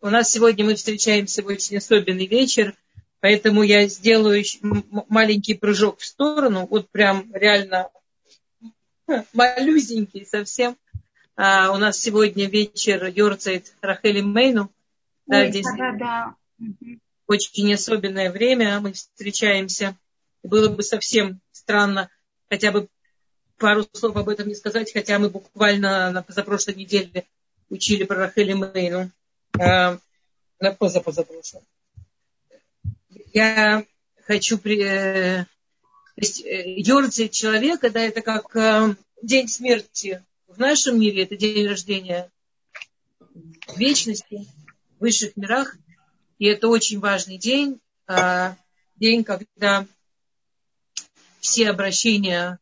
у нас сегодня мы встречаемся в очень особенный вечер, поэтому я сделаю маленький прыжок в сторону, вот прям реально малюсенький совсем. А, у нас сегодня вечер Йорцайт Рахели Мейну. Да, Ой, здесь да, да. Очень особенное время, мы встречаемся. Было бы совсем странно хотя бы пару слов об этом не сказать, хотя мы буквально на позапрошлой неделе учили про Рахели Мейну. А, на позапозапрошлом. Я хочу при, э, то есть, э, человека, да, это как э, день смерти. В нашем мире это день рождения вечности, в высших мирах. И это очень важный день, э, день, когда все обращения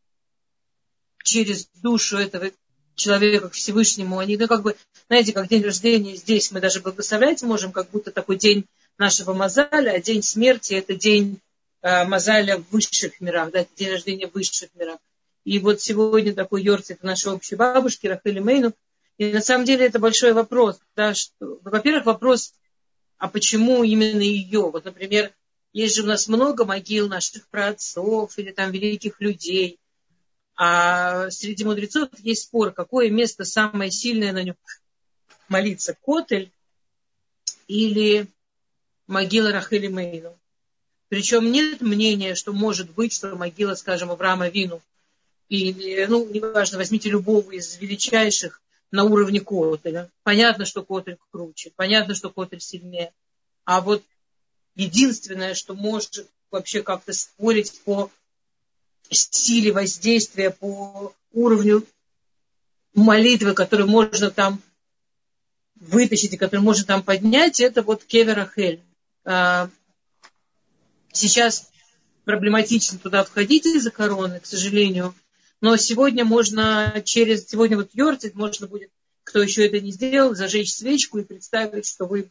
через душу этого человека к Всевышнему, они, ну, как бы, знаете, как день рождения здесь мы даже благословлять можем, как будто такой день нашего Мазаля, а день смерти – это день э, Мазаля в высших мирах, да, день рождения в высших мирах. И вот сегодня такой Йорцит нашей общей бабушки Рахели Мейну. И на самом деле это большой вопрос. Да, что, во-первых, вопрос, а почему именно ее? Вот, например, есть же у нас много могил наших праотцов или там великих людей – а среди мудрецов есть спор, какое место самое сильное на нем молиться, Котель или могила Рахели Мейну. Причем нет мнения, что может быть, что могила, скажем, Авраама Вину, или, ну, неважно, возьмите любого из величайших на уровне Котеля. Понятно, что Котель круче, понятно, что Котель сильнее. А вот единственное, что может вообще как-то спорить по силе воздействия, по уровню молитвы, которую можно там вытащить и которую можно там поднять, это вот Кевер Ахель. А, сейчас проблематично туда входить из-за короны, к сожалению. Но сегодня можно через, сегодня вот Йортит, можно будет, кто еще это не сделал, зажечь свечку и представить, что вы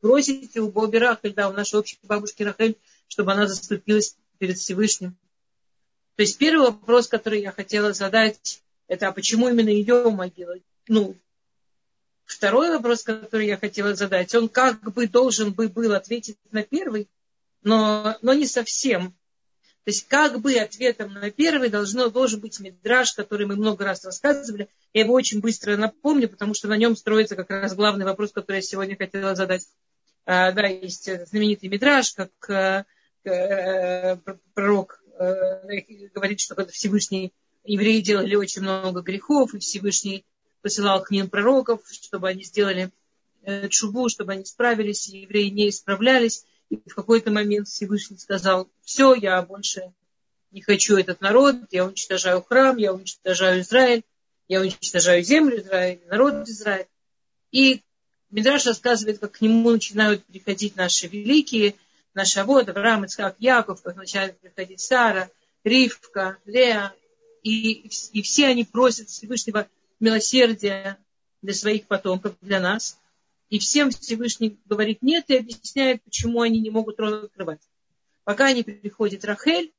просите у Боби Рахель, да, у нашей общей бабушки Рахель, чтобы она заступилась перед Всевышним. То есть первый вопрос, который я хотела задать, это а почему именно ее могила? Ну, второй вопрос, который я хотела задать, он как бы должен бы был ответить на первый, но, но не совсем. То есть как бы ответом на первый должно, должен быть мидраж, который мы много раз рассказывали. Я его очень быстро напомню, потому что на нем строится как раз главный вопрос, который я сегодня хотела задать. А, да, есть знаменитый мидраж, как а, а, пророк Э, говорит, что когда Всевышний евреи делали очень много грехов, и Всевышний посылал к ним пророков, чтобы они сделали э, чубу, чтобы они справились, и евреи не исправлялись. И в какой-то момент Всевышний сказал, все, я больше не хочу этот народ, я уничтожаю храм, я уничтожаю Израиль, я уничтожаю землю Израиль, народ Израиль. И Мидраш рассказывает, как к нему начинают приходить наши великие – наша вот Авраам, Ицхак, Яков, как начинает приходить Сара, Ривка, Леа, и, и все они просят Всевышнего милосердия для своих потомков, для нас. И всем Всевышний говорит нет и объясняет, почему они не могут рот открывать. Пока не приходит Рахель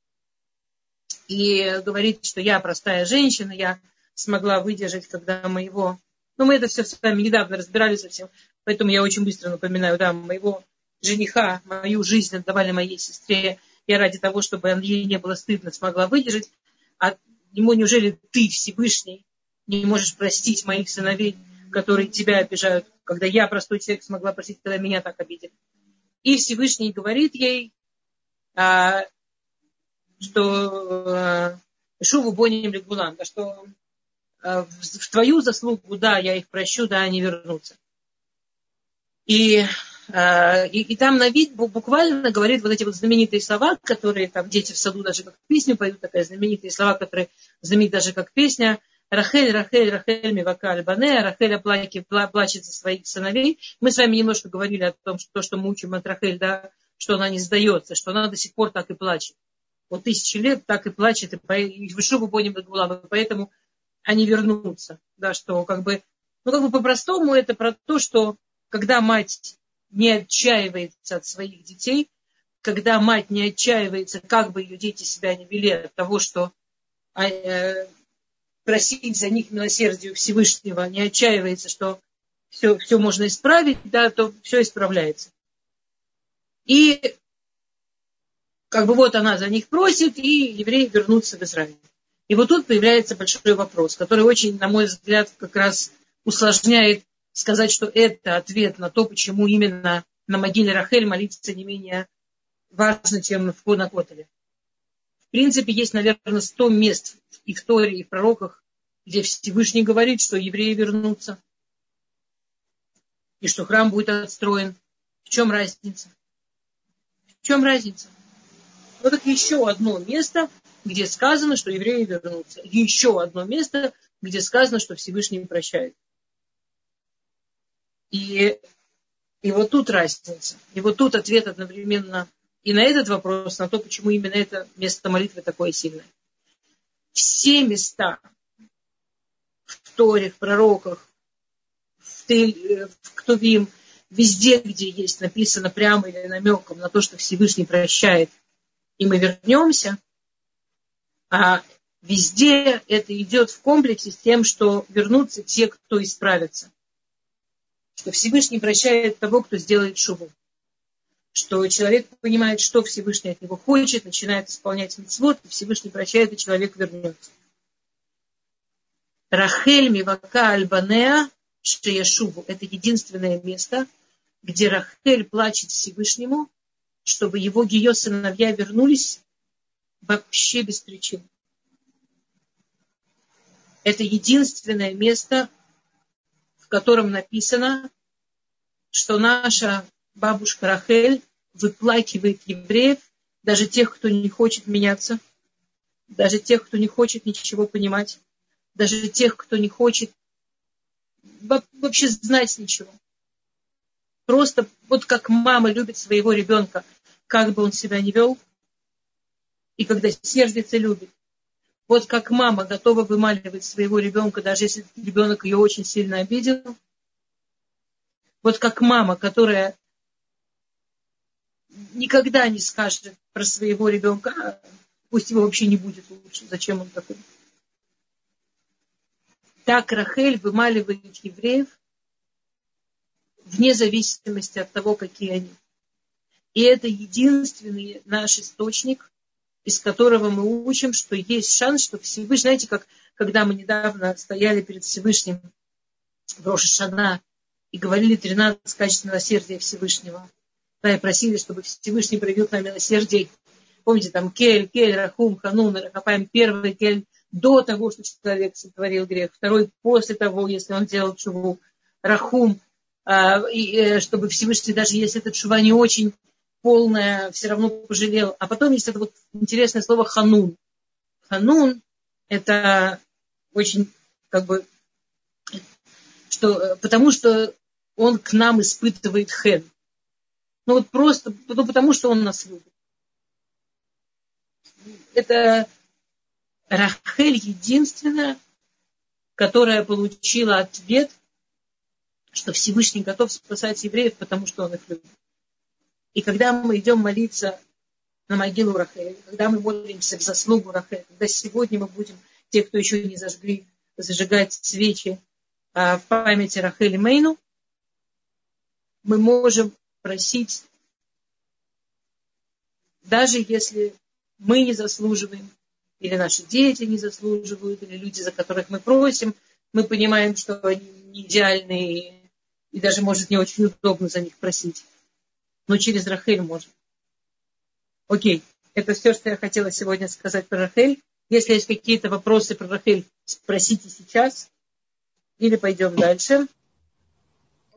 и говорит, что я простая женщина, я смогла выдержать, когда моего... Ну, мы это все с вами недавно разбирали совсем, поэтому я очень быстро напоминаю, да, моего жениха, мою жизнь отдавали моей сестре, я ради того, чтобы ей не было стыдно, смогла выдержать. А ему неужели ты, Всевышний, не можешь простить моих сыновей, которые тебя обижают, когда я, простой человек, смогла простить, когда меня так обидели. И Всевышний говорит ей, а, что а, Шуву Боним Легулам, что а, в твою заслугу, да, я их прощу, да, они вернутся. И Э, и, и там на вид буквально говорит вот эти вот знаменитые слова, которые там дети в саду даже как песню поют, такая знаменитые слова, которые знамениты даже как песня. Рахель, Рахель, Рахель, Мивакаль, Бане, Рахель оплаки, плачет за своих сыновей. Мы с вами немножко говорили о том, что то, что мы учим от Рахель, да, что она не сдается, что она до сих пор так и плачет. Вот тысячи лет так и плачет, и вышу бы поним поэтому они вернутся. Да, что как бы, ну как бы по-простому это про то, что когда мать не отчаивается от своих детей, когда мать не отчаивается, как бы ее дети себя не вели от того, что э, просить за них милосердие Всевышнего, не отчаивается, что все, все можно исправить, да, то все исправляется. И как бы вот она за них просит, и евреи вернутся в Израиль. И вот тут появляется большой вопрос, который очень, на мой взгляд, как раз усложняет сказать, что это ответ на то, почему именно на могиле Рахель молиться не менее важно, чем на Котеле. В принципе, есть, наверное, сто мест в Торе, и в пророках, где Всевышний говорит, что евреи вернутся, и что храм будет отстроен. В чем разница? В чем разница? Вот это еще одно место, где сказано, что евреи вернутся. Еще одно место, где сказано, что Всевышний прощает. И, и вот тут разница. И вот тут ответ одновременно и на этот вопрос, на то, почему именно это место молитвы такое сильное. Все места в Торе, в пророках, в, Тель, в Ктувим, везде, где есть написано прямо или намеком на то, что Всевышний прощает, и мы вернемся, а везде это идет в комплексе с тем, что вернутся те, кто исправится. Что Всевышний прощает того, кто сделает шубу. Что человек понимает, что Всевышний от него хочет, начинает исполнять митцвот, и Всевышний прощает, и человек вернется. Рахель Мивака Альбанеа Шеяшубу. Это единственное место, где Рахель плачет Всевышнему, чтобы его ее сыновья вернулись вообще без причин. Это единственное место, в котором написано, что наша бабушка Рахель выплакивает евреев, даже тех, кто не хочет меняться, даже тех, кто не хочет ничего понимать, даже тех, кто не хочет вообще знать ничего. Просто вот как мама любит своего ребенка, как бы он себя не вел, и когда сердится, любит. Вот как мама готова вымаливать своего ребенка, даже если ребенок ее очень сильно обидел. Вот как мама, которая никогда не скажет про своего ребенка, «А, пусть его вообще не будет лучше, зачем он такой. Так Рахель вымаливает евреев вне зависимости от того, какие они. И это единственный наш источник, из которого мы учим, что есть шанс, что Всевышний, знаете, как когда мы недавно стояли перед Всевышним в Рошашана и говорили 13 качеств милосердия Всевышнего, да, и просили, чтобы Всевышний проявил к нам милосердие. Помните, там Кель, Кель, Рахум, Ханун, Рахапаем, первый Кель до того, что человек сотворил грех, второй после того, если он делал чуву, Рахум, а, э, чтобы Всевышний, даже если этот чува не очень полное, все равно пожалел. А потом есть это вот интересное слово ханун. Ханун – это очень как бы, что, потому что он к нам испытывает хен. Ну вот просто, ну, потому что он нас любит. Это Рахель единственная, которая получила ответ, что Всевышний готов спасать евреев, потому что он их любит. И когда мы идем молиться на могилу Рахеля, когда мы молимся в заслугу Рахеля, когда сегодня мы будем, те, кто еще не зажгли, зажигать свечи а, в памяти Рахели Мейну, мы можем просить, даже если мы не заслуживаем, или наши дети не заслуживают, или люди, за которых мы просим, мы понимаем, что они не идеальные, и даже, может, не очень удобно за них просить но через Рахель можно. Окей, это все, что я хотела сегодня сказать про Рахель. Если есть какие-то вопросы про Рахель, спросите сейчас. Или пойдем дальше.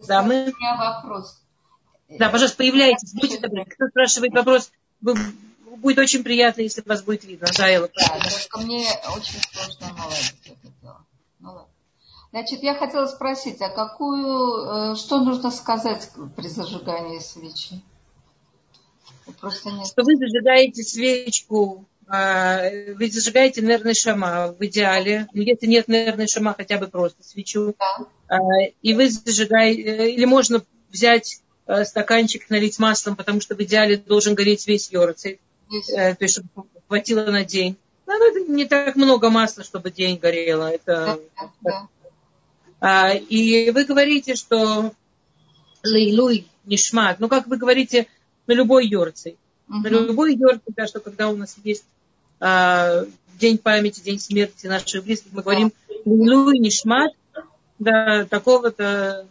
Дамы. У меня вопрос. Да, пожалуйста, появляйтесь. Будьте добры. Кто спрашивает вопрос, будет очень приятно, если вас будет видно. Да, Элла, да, только мне очень сложно наладить это дело. Ну ладно. Значит, я хотела спросить, а какую, э, что нужно сказать при зажигании свечи? Просто нет. Что вы зажигаете свечку, а, вы зажигаете нервный шама в идеале. Если нет нервной шама, хотя бы просто свечу. Да. А, и вы зажигаете, э, или можно взять э, стаканчик, налить маслом, потому что в идеале должен гореть весь йорцей. То есть, чтобы хватило на день. Ну, это не так много масла, чтобы день горело. Это, да, да. А, и вы говорите, что лейлуй нишмат, ну как вы говорите на любой йорцей. Uh-huh. На любой йорцей, да, что когда у нас есть а, день памяти, день смерти наших близких, мы говорим лейлуй нишмат, да, такого-то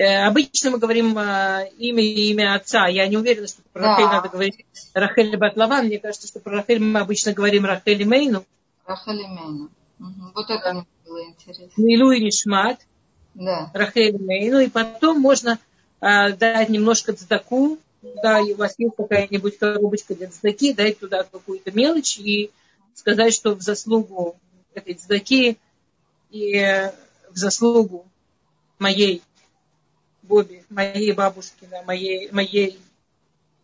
Э, обычно мы говорим э, имя и имя отца. Я не уверена, что про да. Рахель надо говорить Рахель Батлаван. Мне кажется, что про Рахель мы обычно говорим Рахель и Мейну. Рахель и Мейну. Угу. Вот это было интересно. Милу и Нишмат. Да. Рахель Мейну. И потом можно э, дать немножко цдаку. Да, и у вас есть какая-нибудь коробочка для цдаки, дать туда какую-то мелочь и сказать, что в заслугу этой цдаки и в заслугу моей Боби, моей бабушки, да, моей, моей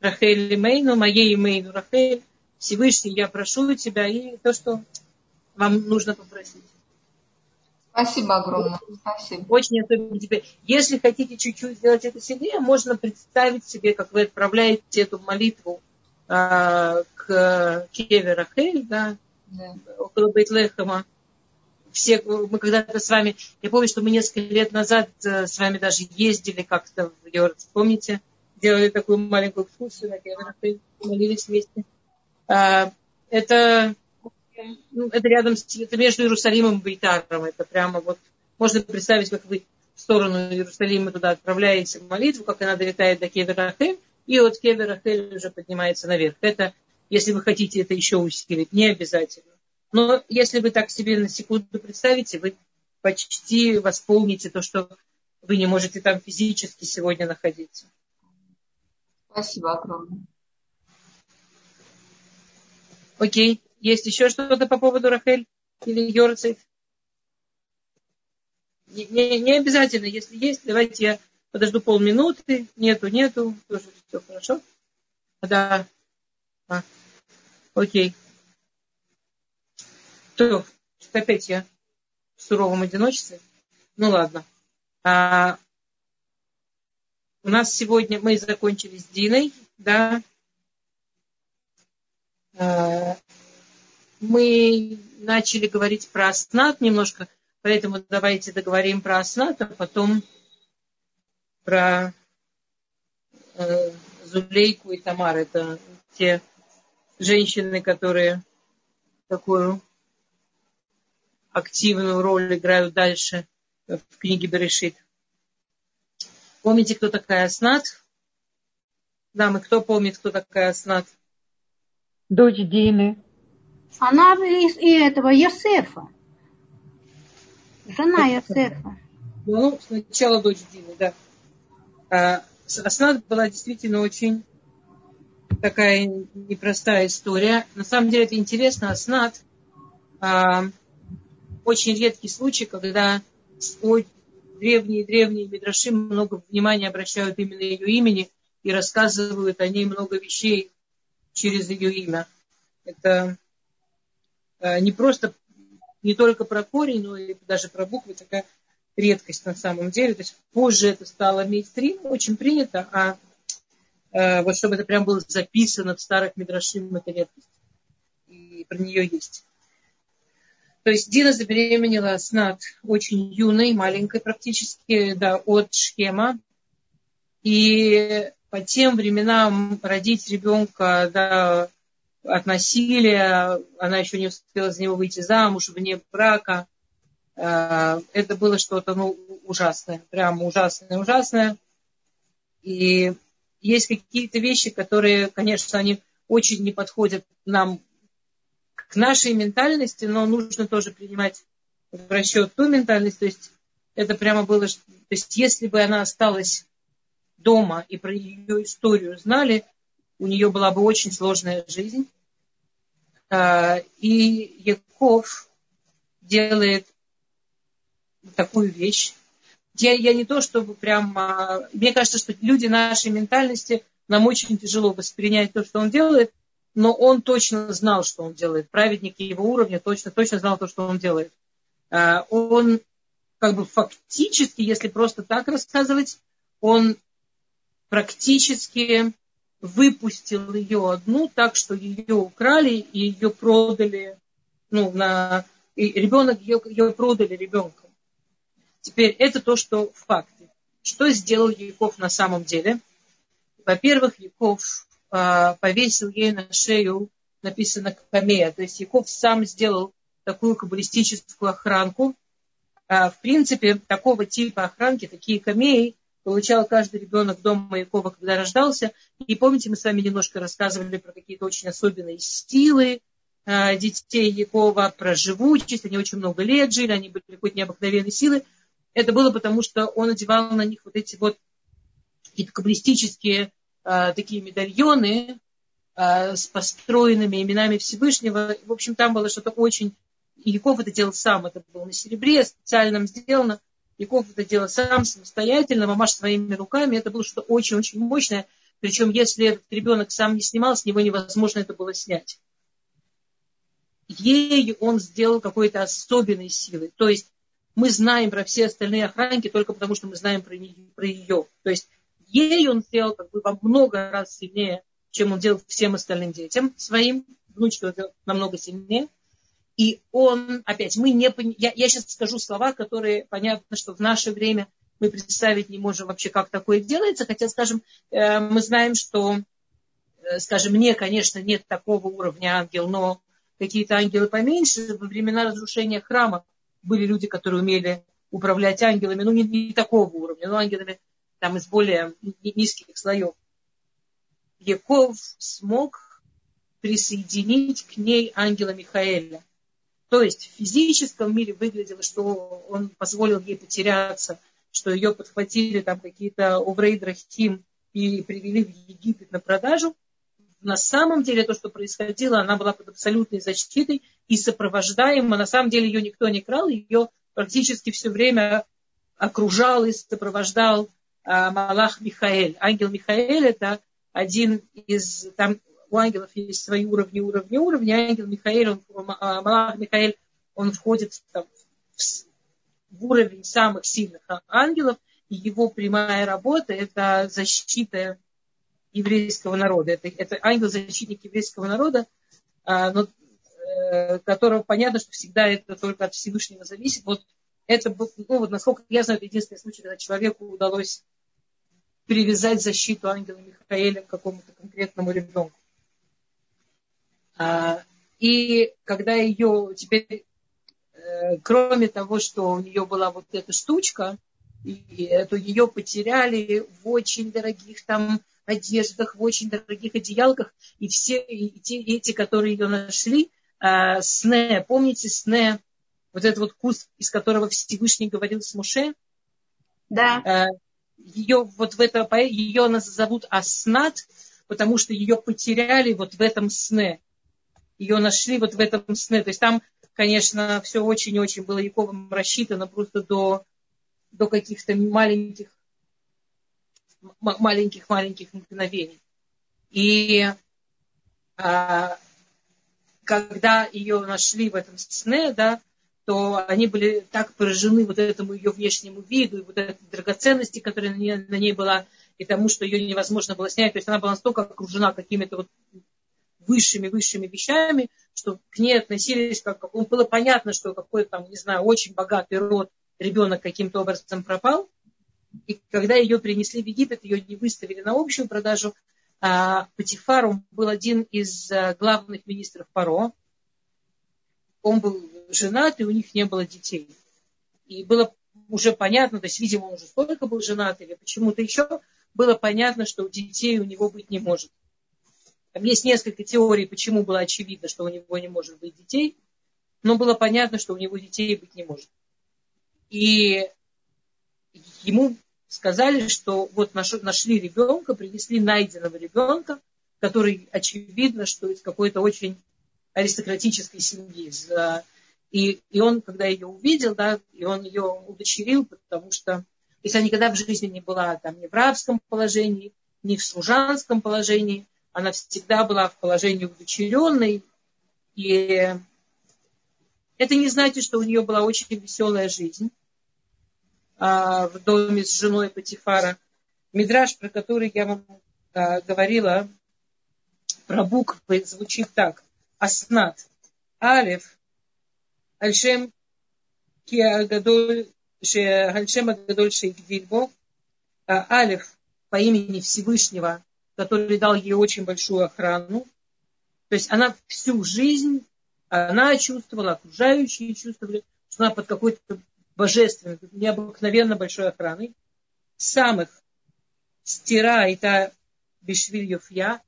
Рахель Мейну, моей Мейну Рахель, Всевышний, я прошу тебя и то, что вам нужно попросить. Спасибо огромное. Спасибо. Очень особенно тебе. Если хотите чуть-чуть сделать это сильнее, можно представить себе, как вы отправляете эту молитву а, к Кеве Рахель, да, да. около Бейтлехема все, мы когда-то с вами, я помню, что мы несколько лет назад э, с вами даже ездили как-то в Йорк, помните? Делали такую маленькую экскурсию на Кевинах, молились вместе. А, это, ну, это рядом с, это между Иерусалимом и Бейтаром. Это прямо вот, можно представить, как вы в сторону Иерусалима туда отправляете молитву, как она долетает до Кеверахель, и от Кеверахель уже поднимается наверх. Это, если вы хотите это еще усилить, не обязательно. Но если вы так себе на секунду представите, вы почти восполните то, что вы не можете там физически сегодня находиться. Спасибо огромное. Окей. Есть еще что-то по поводу Рахель или Йорцев? Не, не, не обязательно. Если есть, давайте я подожду полминуты. Нету, нету. Тоже все хорошо. Да. А. Окей. То, что опять я в суровом одиночестве. Ну ладно. А, у нас сегодня мы закончили с Диной, да. А, мы начали говорить про Аснат немножко, поэтому давайте договорим про Аснат, а потом про э, Зулейку и Тамар. Это те женщины, которые такую активную роль играют дальше в книге Берешит. Помните, кто такая Аснат? Да, мы кто помнит, кто такая Аснат? Дочь Дины. Она из и этого Йосефа. Жена Йосефа. Ну, сначала дочь Дины, да. А, Аснат была действительно очень такая непростая история. На самом деле это интересно. Аснат а, очень редкий случай, когда древние-древние Мидраши много внимания обращают именно ее имени и рассказывают о ней много вещей через ее имя. Это не просто, не только про корень, но и даже про буквы, такая редкость на самом деле. То есть позже это стало мейстрим, очень принято, а э, вот чтобы это прям было записано в старых Мидрашим, это редкость. И про нее есть. То есть Дина забеременела с Над очень юной, маленькой практически, да, от Шхема. И по тем временам родить ребенка да, от насилия, она еще не успела за него выйти замуж, вне брака. Э, это было что-то ну, ужасное, прямо ужасное, ужасное. И есть какие-то вещи, которые, конечно, они очень не подходят нам к нашей ментальности, но нужно тоже принимать в расчет ту ментальность. То есть это прямо было, то есть если бы она осталась дома и про ее историю знали, у нее была бы очень сложная жизнь. А, и Яков делает такую вещь. Я, я не то, чтобы прям... Мне кажется, что люди нашей ментальности, нам очень тяжело воспринять то, что он делает, но он точно знал, что он делает. Праведник его уровня точно, точно знал то, что он делает. А, он как бы фактически, если просто так рассказывать, он практически выпустил ее одну так, что ее украли и ее продали, ну, на, и ребенок ее, ее продали ребенком. Теперь это то, что факты. Что сделал Яков на самом деле? Во-первых, Яков э, повесил ей на шею, написано камея. То есть Яков сам сделал такую каббалистическую охранку. А, в принципе, такого типа охранки, такие камеи, получал каждый ребенок дома Якова, когда рождался. И помните, мы с вами немножко рассказывали про какие-то очень особенные силы э, детей Якова, про живучесть. Они очень много лет жили, они были какой-то необыкновенной силы. Это было потому, что он одевал на них вот эти вот какие-то каббалистические э, такие медальоны э, с построенными именами Всевышнего. В общем, там было что-то очень... И Яков это делал сам, это было на серебре, специально сделано. Яков это делал сам, самостоятельно, мамаш своими руками. Это было что-то очень-очень мощное. Причем, если этот ребенок сам не снимал, с него невозможно это было снять. Ею он сделал какой-то особенной силы. То есть мы знаем про все остальные охранники только потому, что мы знаем про, нее, про ее. То есть ей он сделал как бы во много раз сильнее, чем он делал всем остальным детям своим. Внучке он делал намного сильнее. И он, опять, мы не... Я, я сейчас скажу слова, которые понятно, что в наше время мы представить не можем вообще, как такое делается. Хотя, скажем, э, мы знаем, что, э, скажем, мне, конечно, нет такого уровня ангел, но какие-то ангелы поменьше. Во времена разрушения храма были люди, которые умели управлять ангелами, ну, не, не такого уровня, но ангелами там из более низких слоев. Яков смог присоединить к ней ангела Михаэля. То есть в физическом мире выглядело, что он позволил ей потеряться, что ее подхватили там какие-то Уврейдрахим и привели в Египет на продажу. На самом деле то, что происходило, она была под абсолютной защитой и сопровождаема. На самом деле ее никто не крал, ее практически все время окружал и сопровождал а, Малах Михаэль. Ангел Михаэль это один из, там ангелов есть свои уровни, уровни, уровни. Ангел Михаэль, он, а, Малах Михаэль, он входит там, в, уровень самых сильных ангелов. И его прямая работа – это защита еврейского народа. Это, это ангел-защитник еврейского народа, а, но, э, которого понятно, что всегда это только от Всевышнего зависит. Вот это, ну, вот, насколько я знаю, это единственный случай, когда человеку удалось привязать защиту ангела Михаэля к какому-то конкретному ребенку. А, и когда ее теперь, э, кроме того, что у нее была вот эта штучка, и эту ее потеряли в очень дорогих там одеждах, в очень дорогих одеялках, и все и те, эти, которые ее нашли, э, сне, помните сне, вот этот вот куст, из которого Всевышний говорил с Муше? Да. Э, ее вот в это, ее назовут Аснат, потому что ее потеряли вот в этом сне ее нашли вот в этом сне. То есть там, конечно, все очень-очень было Яковом рассчитано просто до, до каких-то маленьких маленьких-маленьких мгновений. И а, когда ее нашли в этом сне, да, то они были так поражены вот этому ее внешнему виду и вот этой драгоценности, которая на ней, на ней была, и тому, что ее невозможно было снять. То есть она была настолько окружена какими-то вот высшими-высшими вещами, что к ней относились как, как было понятно, что какой-то там, не знаю, очень богатый род ребенок каким-то образом пропал. И когда ее принесли в Египет, ее не выставили на общую продажу, а он был один из а, главных министров Паро. Он был женат, и у них не было детей. И было уже понятно, то есть, видимо, он уже столько был женат, или почему-то еще было понятно, что детей у него быть не может. Там есть несколько теорий, почему было очевидно, что у него не может быть детей, но было понятно, что у него детей быть не может. И ему сказали, что вот нашли ребенка, принесли найденного ребенка, который очевидно, что из какой-то очень аристократической семьи. И, и он, когда ее увидел, да, и он ее удочерил, потому что если она никогда в жизни не была там ни в рабском положении, ни в служанском положении, она всегда была в положении удочеренной. И это не значит, что у нее была очень веселая жизнь а, в доме с женой Патифара. Мидраж, про который я вам а, говорила, про буквы, звучит так. Аснат. Алев. Альшем Киагадоль Гальшема Гадольши Гдильбо, Алиф по имени Всевышнего, который дал ей очень большую охрану. То есть она всю жизнь, она чувствовала, окружающие чувствовали, что она под какой-то божественной, необыкновенно большой охраной. Самых стира это Бишвиль я.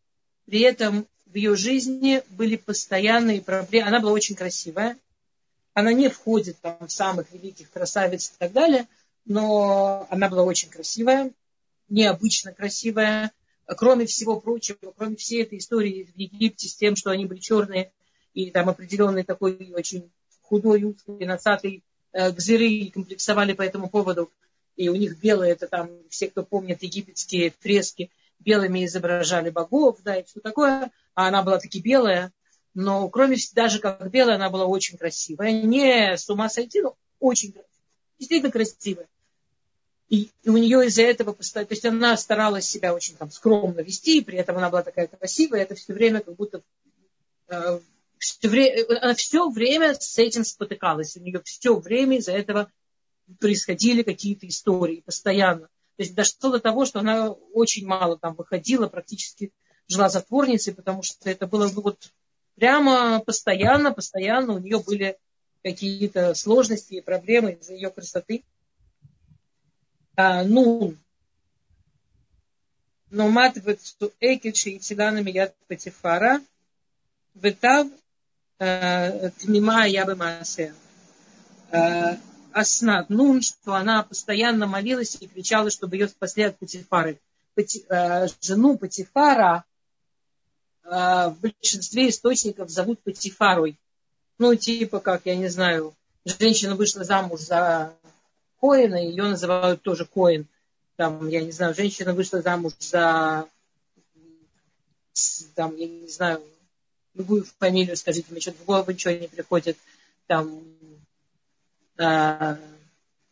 При этом в ее жизни были постоянные проблемы. Она была очень красивая. Она не входит там, в самых великих красавиц и так далее, но она была очень красивая, необычно красивая. Кроме всего прочего, кроме всей этой истории в Египте с тем, что они были черные и там определенный такой очень худой, узкий, носатый э, гзыры и комплексовали по этому поводу. И у них белые, это там, все, кто помнит египетские фрески, белыми изображали богов, да, и все такое. А она была таки белая, но кроме даже как белая, она была очень красивая. Не с ума сойти, но очень красивая. Действительно красивая. И, у нее из-за этого то есть она старалась себя очень там скромно вести, и при этом она была такая красивая, это все время как будто э, все время, она все время с этим спотыкалась. У нее все время из-за этого происходили какие-то истории постоянно. То есть дошло до того, что она очень мало там выходила, практически жила затворницей, потому что это было вот прямо постоянно, постоянно у нее были какие-то сложности и проблемы из-за ее красоты. А, ну, но мат экит шейтилана мият патифара, ветав э, тмима я бы Аснат Нун, что она постоянно молилась и кричала, чтобы ее спасли от Патифары. Пати, э, жену Патифара э, в большинстве источников зовут Патифарой. Ну, типа как, я не знаю, женщина вышла замуж за Коина, ее называют тоже Коин. Там, я не знаю, женщина вышла замуж за, там, я не знаю, любую фамилию, скажите мне, что-то в голову ничего не приходит. Там, Э,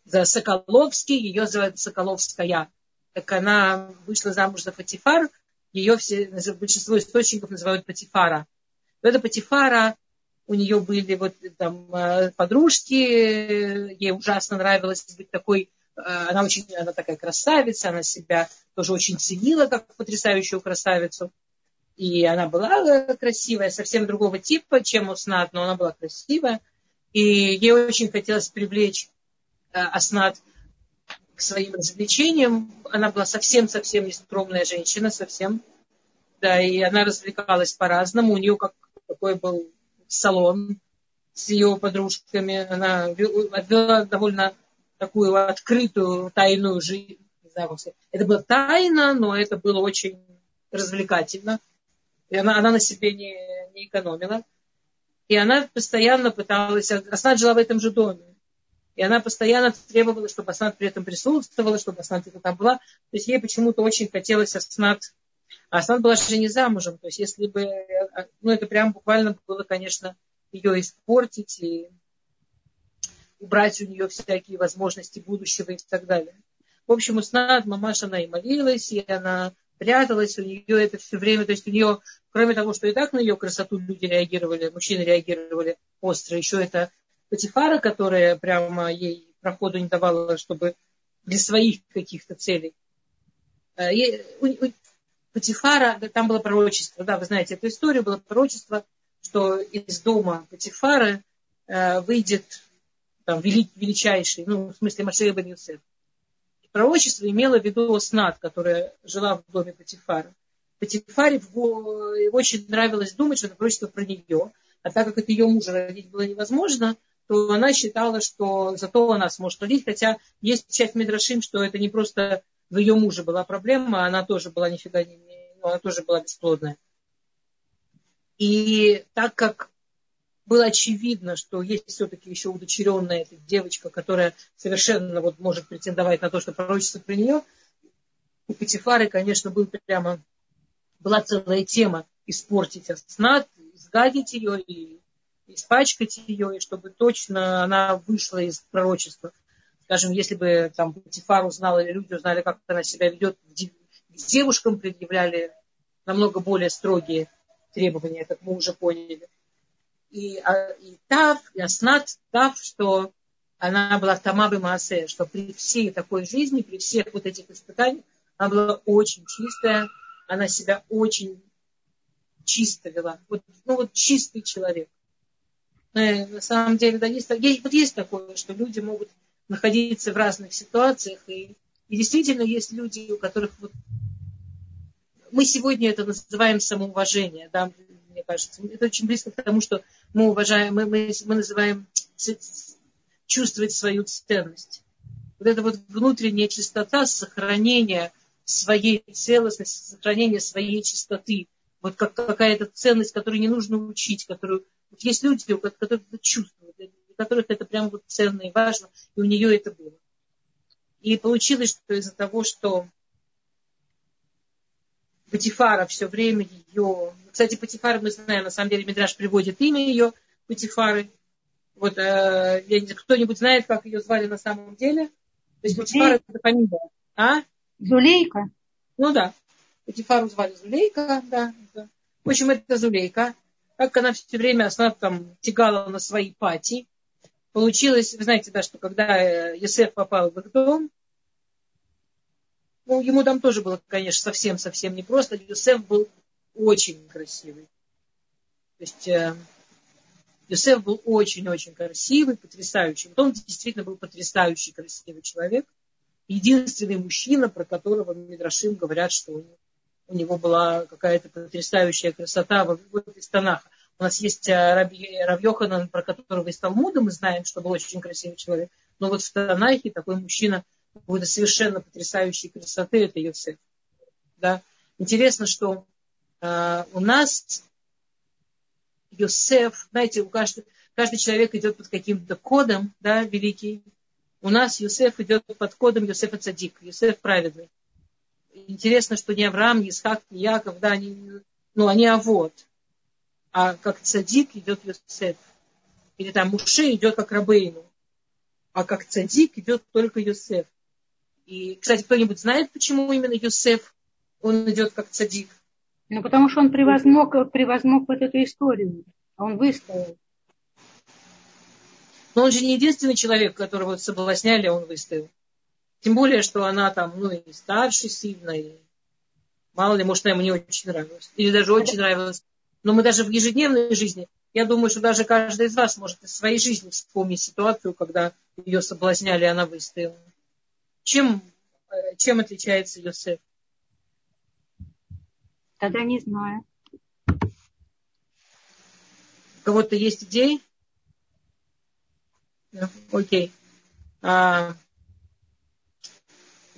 за Соколовский, ее зовут Соколовская. Так она вышла замуж за Патифар, ее все, большинство источников называют Патифара. Это Патифара, у нее были вот там э, подружки, ей ужасно нравилось быть такой, э, она очень, она такая красавица, она себя тоже очень ценила как потрясающую красавицу. И она была красивая, совсем другого типа, чем Уснат, но она была красивая. И ей очень хотелось привлечь э, Аснат к своим развлечениям. Она была совсем-совсем нескромная женщина, совсем. Да, и она развлекалась по-разному. У нее как такой был салон с ее подружками. Она вела довольно такую открытую, тайную жизнь. Это была тайна, но это было очень развлекательно. И она, она на себе не, не экономила. И она постоянно пыталась, Аснат жила в этом же доме. И она постоянно требовала, чтобы Аснат при этом присутствовала, чтобы Аснат где-то там была. То есть ей почему-то очень хотелось Аснат. А Аснат была же не замужем. То есть если бы, ну это прям буквально было, конечно, ее испортить и убрать у нее всякие возможности будущего и так далее. В общем, Аснат, мамаша, она и молилась, и она пряталась, у нее это все время, то есть у нее, кроме того, что и так на ее красоту люди реагировали, мужчины реагировали остро, еще это Патифара, которая прямо ей проходу не давала, чтобы для своих каких-то целей. Э, Патифара, там было пророчество, да, вы знаете эту историю, было пророчество, что из дома Патифары э, выйдет там, величайший, ну, в смысле Машея Бен Юсеф пророчество имело в виду Оснат, которая жила в доме Патифара. Патифаре очень нравилось думать, что это пророчество про нее, а так как это ее мужа родить было невозможно, то она считала, что зато она сможет родить, хотя есть часть Мидрашим, что это не просто в ее муже была проблема, а она тоже была нифига не, она тоже была бесплодная. И так как было очевидно, что есть все-таки еще удочеренная эта девочка, которая совершенно вот может претендовать на то, что пророчество при нее. У Петифары, конечно, был прямо, была целая тема испортить Аснат, изгадить ее и испачкать ее, и чтобы точно она вышла из пророчества. Скажем, если бы там Петифар узнала, или люди узнали, как она себя ведет, девушкам предъявляли намного более строгие требования, как мы уже поняли и, а, и Тав, и Аснат Тав, что она была тамабы Маасе, что при всей такой жизни, при всех вот этих испытаниях, она была очень чистая, она себя очень чисто вела. Вот, ну вот чистый человек. Э, на самом деле, да, есть, есть, вот есть такое, что люди могут находиться в разных ситуациях, и, и действительно есть люди, у которых вот мы сегодня это называем самоуважение, да, мне кажется. Это очень близко к тому, что мы уважаем, мы, мы, мы называем чувствовать свою ценность. Вот эта вот внутренняя чистота, сохранение своей целостности, сохранение своей чистоты. Вот как какая-то ценность, которую не нужно учить, которую... Вот есть люди, у которых это чувствуют, для которых это прям вот ценно и важно, и у нее это было. И получилось, что из-за того, что Патифара все время ее... Кстати, Патифара, мы знаем, на самом деле Мидраш приводит имя ее, Патифары. Вот э, кто-нибудь знает, как ее звали на самом деле? То есть Патифара это фамилия. А? Зулейка. Ну да. Патифару звали Зулейка, да, да. В общем, это Зулейка. Как она все время, она там тягала на свои пати. Получилось, вы знаете, да, что когда э, Есеф попал в их дом, ну, ему там тоже было, конечно, совсем-совсем непросто. Юсеф был очень красивый. То есть э, Юсеф был очень-очень красивый, потрясающий. Вот он действительно был потрясающий, красивый человек. Единственный мужчина, про которого Мидрашим говорят, что у него, у него была какая-то потрясающая красота в, в этих станах. У нас есть э, Равьоханан, про которого из Талмуда мы знаем, что был очень красивый человек. Но вот в Танахе такой мужчина – какой-то совершенно потрясающей красоты, это Йосеф. Да? Интересно, что э, у нас Йосеф, знаете, у каждого, каждый человек идет под каким-то кодом, да, великий. У нас Йосеф идет под кодом Йосефа Цадик, Йосеф праведный. Интересно, что не Авраам, не Исхак, не Яков, да, они, ну, они Авод. А как Цадик идет Йосеф. Или там Муше идет как Рабейну. А как Цадик идет только Йосеф. И, кстати, кто-нибудь знает, почему именно Юсеф, он идет как цадик? Ну, потому что он превозмог, превозмог вот эту историю. Он выстоял. Но он же не единственный человек, которого соблазняли, он выстоял. Тем более, что она там, ну, и старше сильно, и мало ли, может, она ему не очень нравилась. Или даже очень нравилась. Но мы даже в ежедневной жизни, я думаю, что даже каждый из вас может из своей жизни вспомнить ситуацию, когда ее соблазняли, и она выстояла. Чем, э, чем отличается Йосеф? Тогда не знаю. У кого-то есть идеи? Окей. А,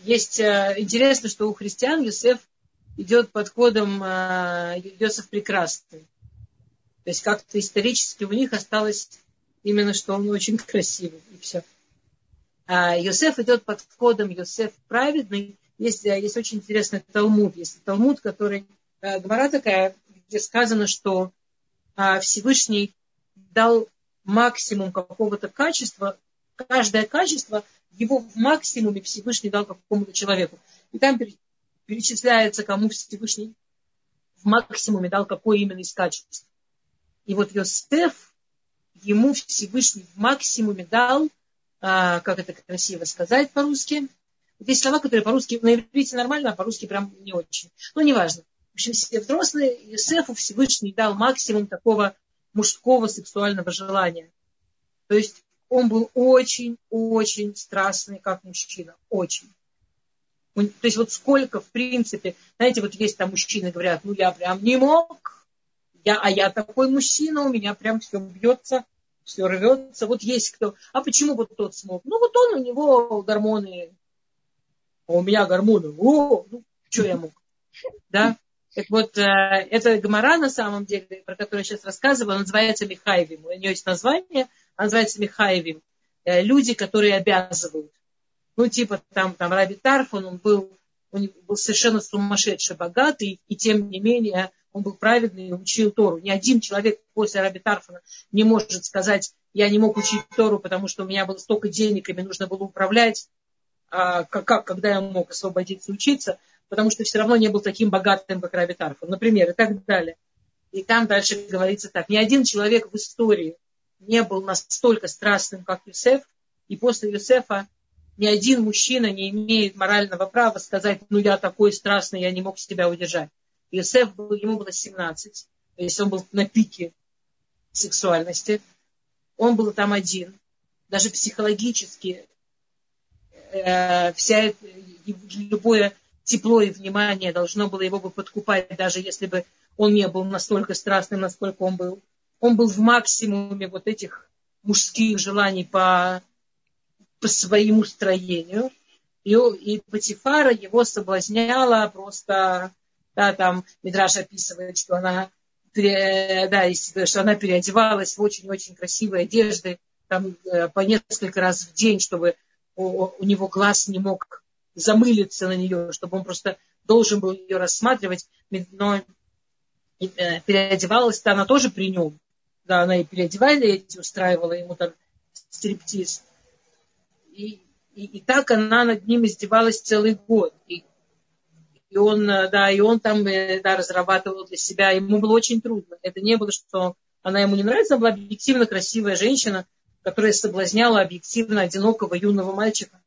есть а, интересно, что у христиан Йосеф идет под кодом а, Йосеф Прекрасный. То есть как-то исторически у них осталось именно, что он очень красивый, и все. А, Йосеф идет под кодом Йосеф праведный. Есть, э, есть очень интересный Талмуд. Есть Талмуд, который, э, говоря такая, где сказано, что а, Всевышний дал максимум какого-то качества, каждое качество его в максимуме Всевышний дал какому-то человеку. И там перечисляется, кому Всевышний в максимуме дал какое именно из качеств. И вот Йосеф, ему Всевышний в максимуме дал а, как это красиво сказать по-русски. Есть слова, которые по-русски, на иврите нормально, а по-русски прям не очень. Ну, неважно. В общем, все взрослые, Юсефу Всевышний дал максимум такого мужского сексуального желания. То есть он был очень-очень страстный, как мужчина. Очень. То есть вот сколько, в принципе, знаете, вот есть там мужчины, говорят, ну я прям не мог, я, а я такой мужчина, у меня прям все бьется все рвется. Вот есть кто. А почему вот тот смог? Ну, вот он, у него гормоны. А у меня гормоны. О, ну, что я мог? Да? Так вот, э, эта гомора, на самом деле, про которую я сейчас рассказываю, называется Михаевим. У нее есть название, она называется Михаевим. Э, люди, которые обязывают. Ну, типа, там, там Раби Тарфон, он был, он был совершенно сумасшедший, богатый, и тем не менее он был праведный учил Тору. Ни один человек после Раби Тарфана не может сказать, я не мог учить Тору, потому что у меня было столько денег, и мне нужно было управлять, а как, как, когда я мог освободиться учиться, потому что все равно не был таким богатым, как Раби Тарфан, например, и так далее. И там дальше говорится так, ни один человек в истории не был настолько страстным, как Юсеф, И после Юсефа ни один мужчина не имеет морального права сказать, ну я такой страстный, я не мог себя удержать. Был, ему было 17, то есть он был на пике сексуальности. Он был там один. Даже психологически э, вся, любое тепло и внимание должно было его бы подкупать, даже если бы он не был настолько страстным, насколько он был. Он был в максимуме вот этих мужских желаний по, по своему строению. И, и Патифара его соблазняла просто, да, там Мидраш описывает, что она, да, что она переодевалась в очень-очень красивые одежды, там э, по несколько раз в день, чтобы у, у него глаз не мог замылиться на нее, чтобы он просто должен был ее рассматривать, но Э, переодевалась-то она тоже при нем. Да, она и переодевали эти, устраивала ему там стриптиз. И, и, и так она над ним издевалась целый год. И, и он, э, да, и он там э, да, разрабатывал для себя. Ему было очень трудно. Это не было, что она ему не нравится, она была объективно красивая женщина, которая соблазняла объективно одинокого юного мальчика.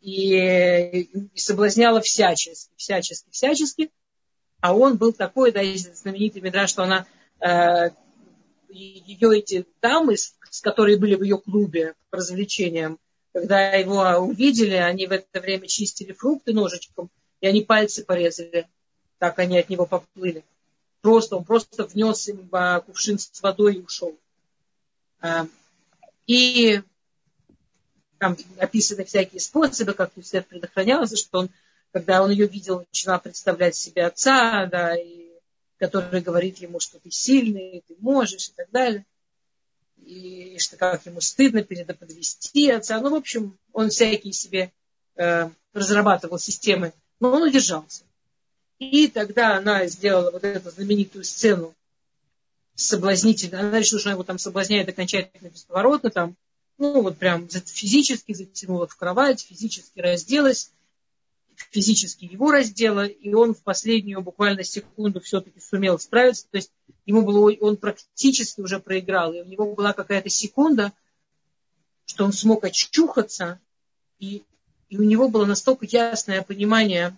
И, и соблазняла всячески, всячески, всячески. А он был такой, да, есть знаменитый медраж, что она, э, ее эти дамы, с которые были в ее клубе по развлечениям, когда его увидели, они в это время чистили фрукты ножичком, и они пальцы порезали. Так они от него поплыли. Просто, он просто внес им а, кувшин с водой и ушел. А, и там описаны всякие способы, как Юсеф предохранялся, что он когда он ее видел, начинал представлять себе отца, да, и, который говорит ему, что ты сильный, ты можешь и так далее. И что как ему стыдно перед подвести отца. Ну, в общем, он всякие себе э, разрабатывал системы, но он удержался. И тогда она сделала вот эту знаменитую сцену соблазнительную. Она решила, что она его там соблазняет окончательно бесповоротно, там, ну, вот прям физически затянула в кровать, физически разделась, физически его раздела, и он в последнюю буквально секунду все-таки сумел справиться. То есть ему было, он практически уже проиграл, и у него была какая-то секунда, что он смог очухаться, и, и у него было настолько ясное понимание,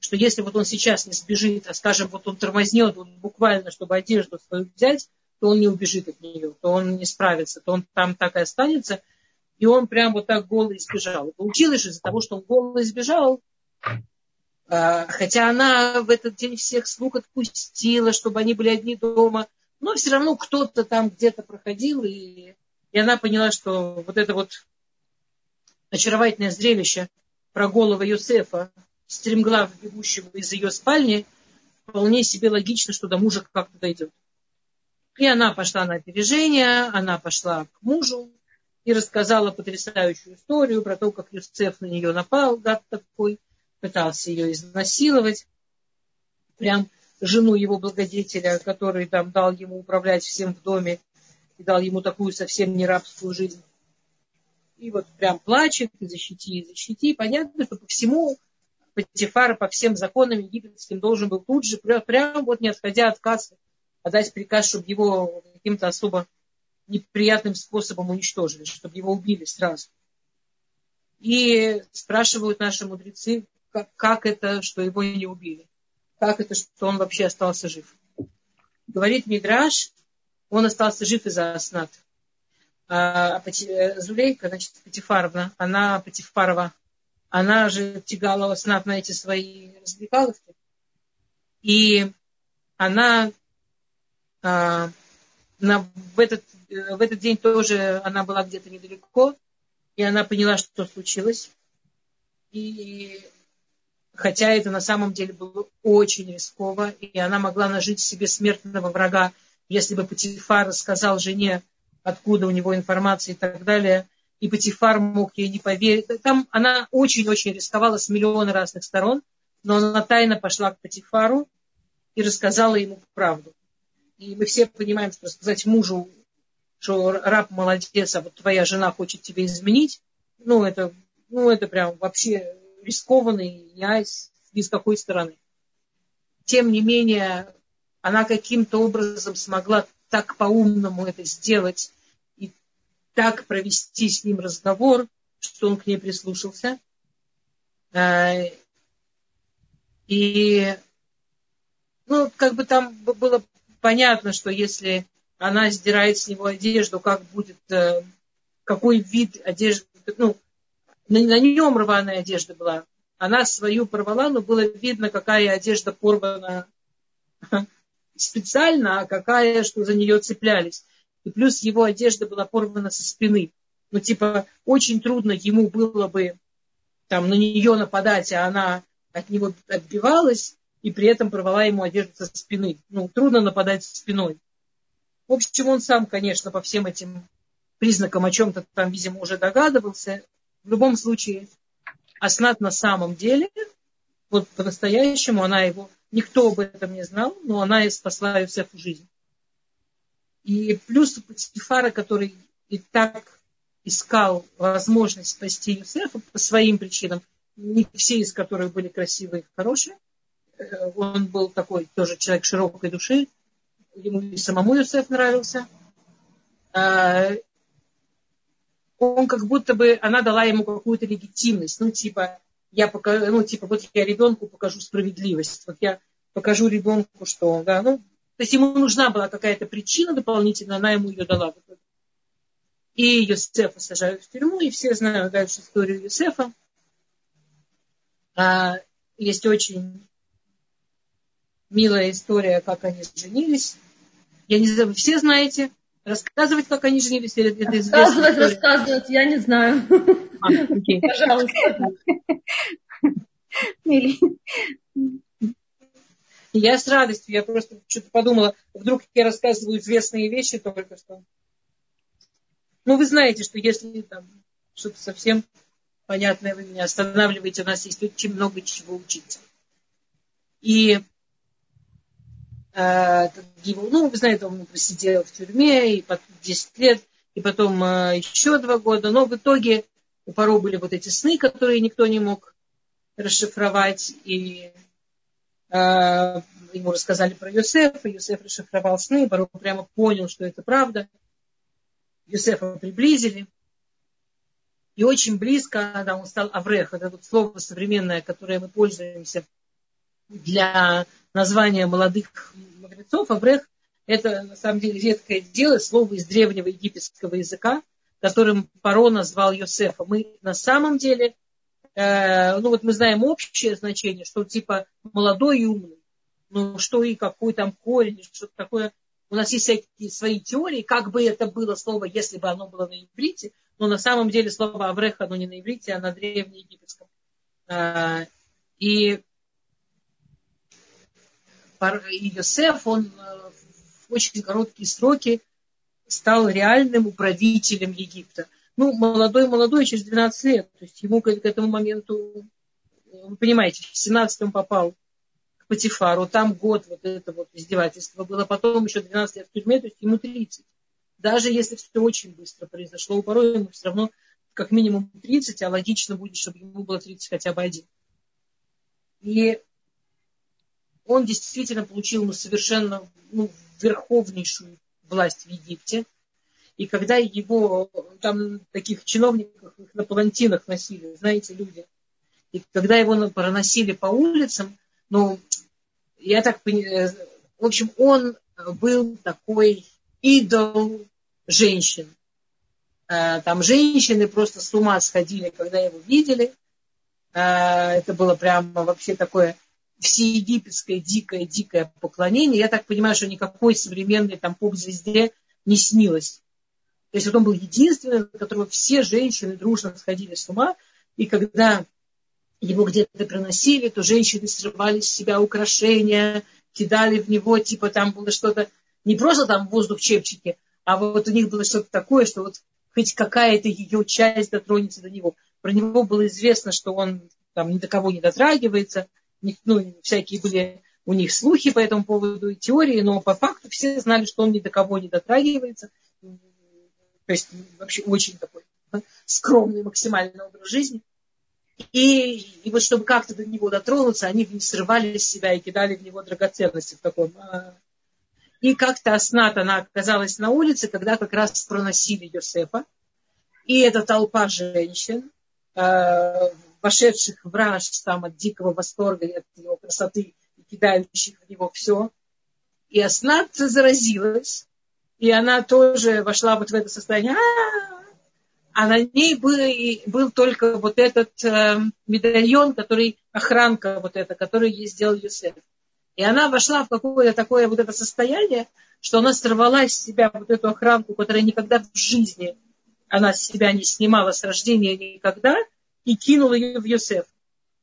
что если вот он сейчас не сбежит, а скажем, вот он тормознет вот буквально, чтобы одежду свою взять, то он не убежит от нее, то он не справится, то он там так и останется. И он прям вот так голый сбежал. И получилось из-за того, что он голый сбежал, а, хотя она в этот день всех слуг отпустила, чтобы они были одни дома. Но все равно кто-то там где-то проходил, и, и она поняла, что вот это вот очаровательное зрелище про голову Юсефа, стремглав бегущего из ее спальни, вполне себе логично, что до мужа как-то дойдет. И она пошла на опережение, она пошла к мужу и рассказала потрясающую историю про то, как Юсеф на нее напал, да, такой, пытался ее изнасиловать. Прям жену его благодетеля, который там дал ему управлять всем в доме и дал ему такую совсем не рабскую жизнь. И вот прям плачет, защити, защити. Понятно, что по всему Патифара, по всем законам египетским должен был тут же, прям, прям вот не отходя от кассы, отдать приказ, чтобы его каким-то особо неприятным способом уничтожили, чтобы его убили сразу. И спрашивают наши мудрецы, как, как это, что его не убили? Как это, что он вообще остался жив? Говорит Мидраш, он остался жив из-за Аснат. А Зулейка, значит, Патифаровна, она, Патифарова, она же тягала Аснат на эти свои развлекаловки. И она а, на, в, этот, в этот день тоже она была где-то недалеко, и она поняла, что случилось. И хотя это на самом деле было очень рисково, и она могла нажить себе смертного врага, если бы Патифар рассказал жене, откуда у него информация и так далее, и Патифар мог ей не поверить. Там она очень-очень рисковала с миллиона разных сторон, но она тайно пошла к Патифару и рассказала ему правду. И мы все понимаем, что сказать мужу, что раб молодец, а вот твоя жена хочет тебе изменить, ну это, ну это прям вообще рискованный яйц ни с какой стороны. Тем не менее, она каким-то образом смогла так по-умному это сделать так провести с ним разговор, что он к ней прислушался. Э, и, ну, как бы там было понятно, что если она сдирает с него одежду, как будет, э, какой вид одежды, ну, на, нем рваная одежда была. Она свою порвала, но было видно, какая одежда порвана специально, а какая, что за нее цеплялись. И плюс его одежда была порвана со спины. Ну, типа, очень трудно ему было бы там на нее нападать, а она от него отбивалась и при этом порвала ему одежду со спины. Ну, трудно нападать со спиной. В общем, он сам, конечно, по всем этим признакам о чем-то там, видимо, уже догадывался. В любом случае, Аснат на самом деле, вот по-настоящему она его, никто об этом не знал, но она и спасла Юсефу жизнь. И плюс Патифара, который и так искал возможность спасти Юсефа по своим причинам, не все из которых были красивые и хорошие. Э, он был такой тоже человек широкой души. Ему и самому Юсеф нравился. А, он как будто бы, она дала ему какую-то легитимность. Ну, типа, я покажу, ну, типа, вот я ребенку покажу справедливость. Вот я покажу ребенку, что, да, ну, то есть ему нужна была какая-то причина дополнительная, она ему ее дала. И Юсефа сажают в тюрьму, и все знают дальше историю Юсефа. А, есть очень милая история, как они женились. Я не знаю, вы все знаете. Рассказывать, как они женились, или это Рассказывать, рассказывать, я не знаю. А, окей. Пожалуйста. Я с радостью, я просто что-то подумала, вдруг я рассказываю известные вещи только что. Ну, вы знаете, что если там что-то совсем понятное, вы меня останавливаете, у нас есть очень много чего учиться. И э, его, ну, вы знаете, он просидел в тюрьме и потом 10 лет, и потом э, еще два года, но в итоге у Паро были вот эти сны, которые никто не мог расшифровать, и ему рассказали про Юсефа, Юсеф расшифровал сны, Бару прямо понял, что это правда. Юсефа приблизили. И очень близко, когда он стал Аврех, это вот слово современное, которое мы пользуемся для названия молодых мудрецов, Аврех – это на самом деле редкое дело, слово из древнего египетского языка, которым Паро назвал Йосефа. Мы на самом деле, э, ну вот мы знаем общее значение, что типа молодой и умный ну что и какой там корень, что-то такое. У нас есть всякие свои теории, как бы это было слово, если бы оно было на иврите, но на самом деле слово Аврех, оно не на иврите, а на древнеегипетском. А, и Йосеф, он э, в очень короткие сроки стал реальным управителем Египта. Ну, молодой-молодой, через 12 лет. То есть ему к этому моменту, вы понимаете, в 17 попал Патифару, там год вот это вот издевательство было, потом еще 12 лет в тюрьме, то есть ему 30. Даже если все очень быстро произошло, порой ему все равно как минимум 30, а логично будет, чтобы ему было 30 хотя бы один. И он действительно получил ну, совершенно ну, верховнейшую власть в Египте. И когда его, там таких чиновников на палантинах носили, знаете, люди, и когда его проносили по улицам, ну, я так понимаю, э, в общем, он был такой идол женщин. Э, там женщины просто с ума сходили, когда его видели. Э, это было прямо вообще такое всеегипетское дикое-дикое поклонение. Я так понимаю, что никакой современной там поп-звезде не снилось. То есть вот он был единственный, которого все женщины дружно сходили с ума. И когда его где-то приносили, то женщины срывали с себя украшения, кидали в него, типа там было что-то, не просто там воздух чепчики, а вот у них было что-то такое, что вот хоть какая-то ее часть дотронется до него. Про него было известно, что он там ни до кого не дотрагивается, ну, всякие были у них слухи по этому поводу и теории, но по факту все знали, что он ни до кого не дотрагивается. То есть вообще очень такой скромный максимальный образ жизни. И, и вот чтобы как-то до него дотронуться, они срывали с себя и кидали в него драгоценности в таком. А. И как-то Аснат, она оказалась на улице, когда как раз проносили Йосефа. И эта толпа женщин, э, вошедших в раж там, от дикого восторга, от его красоты, и кидающих в него все. И Аснат заразилась, и она тоже вошла вот в это состояние. А на ней был, был только вот этот э, медальон, который охранка вот эта, который ей сделал Юсеф. И она вошла в какое-то такое вот это состояние, что она сорвала с себя вот эту охранку, которая никогда в жизни она с себя не снимала с рождения никогда, и кинула ее в Йосеф.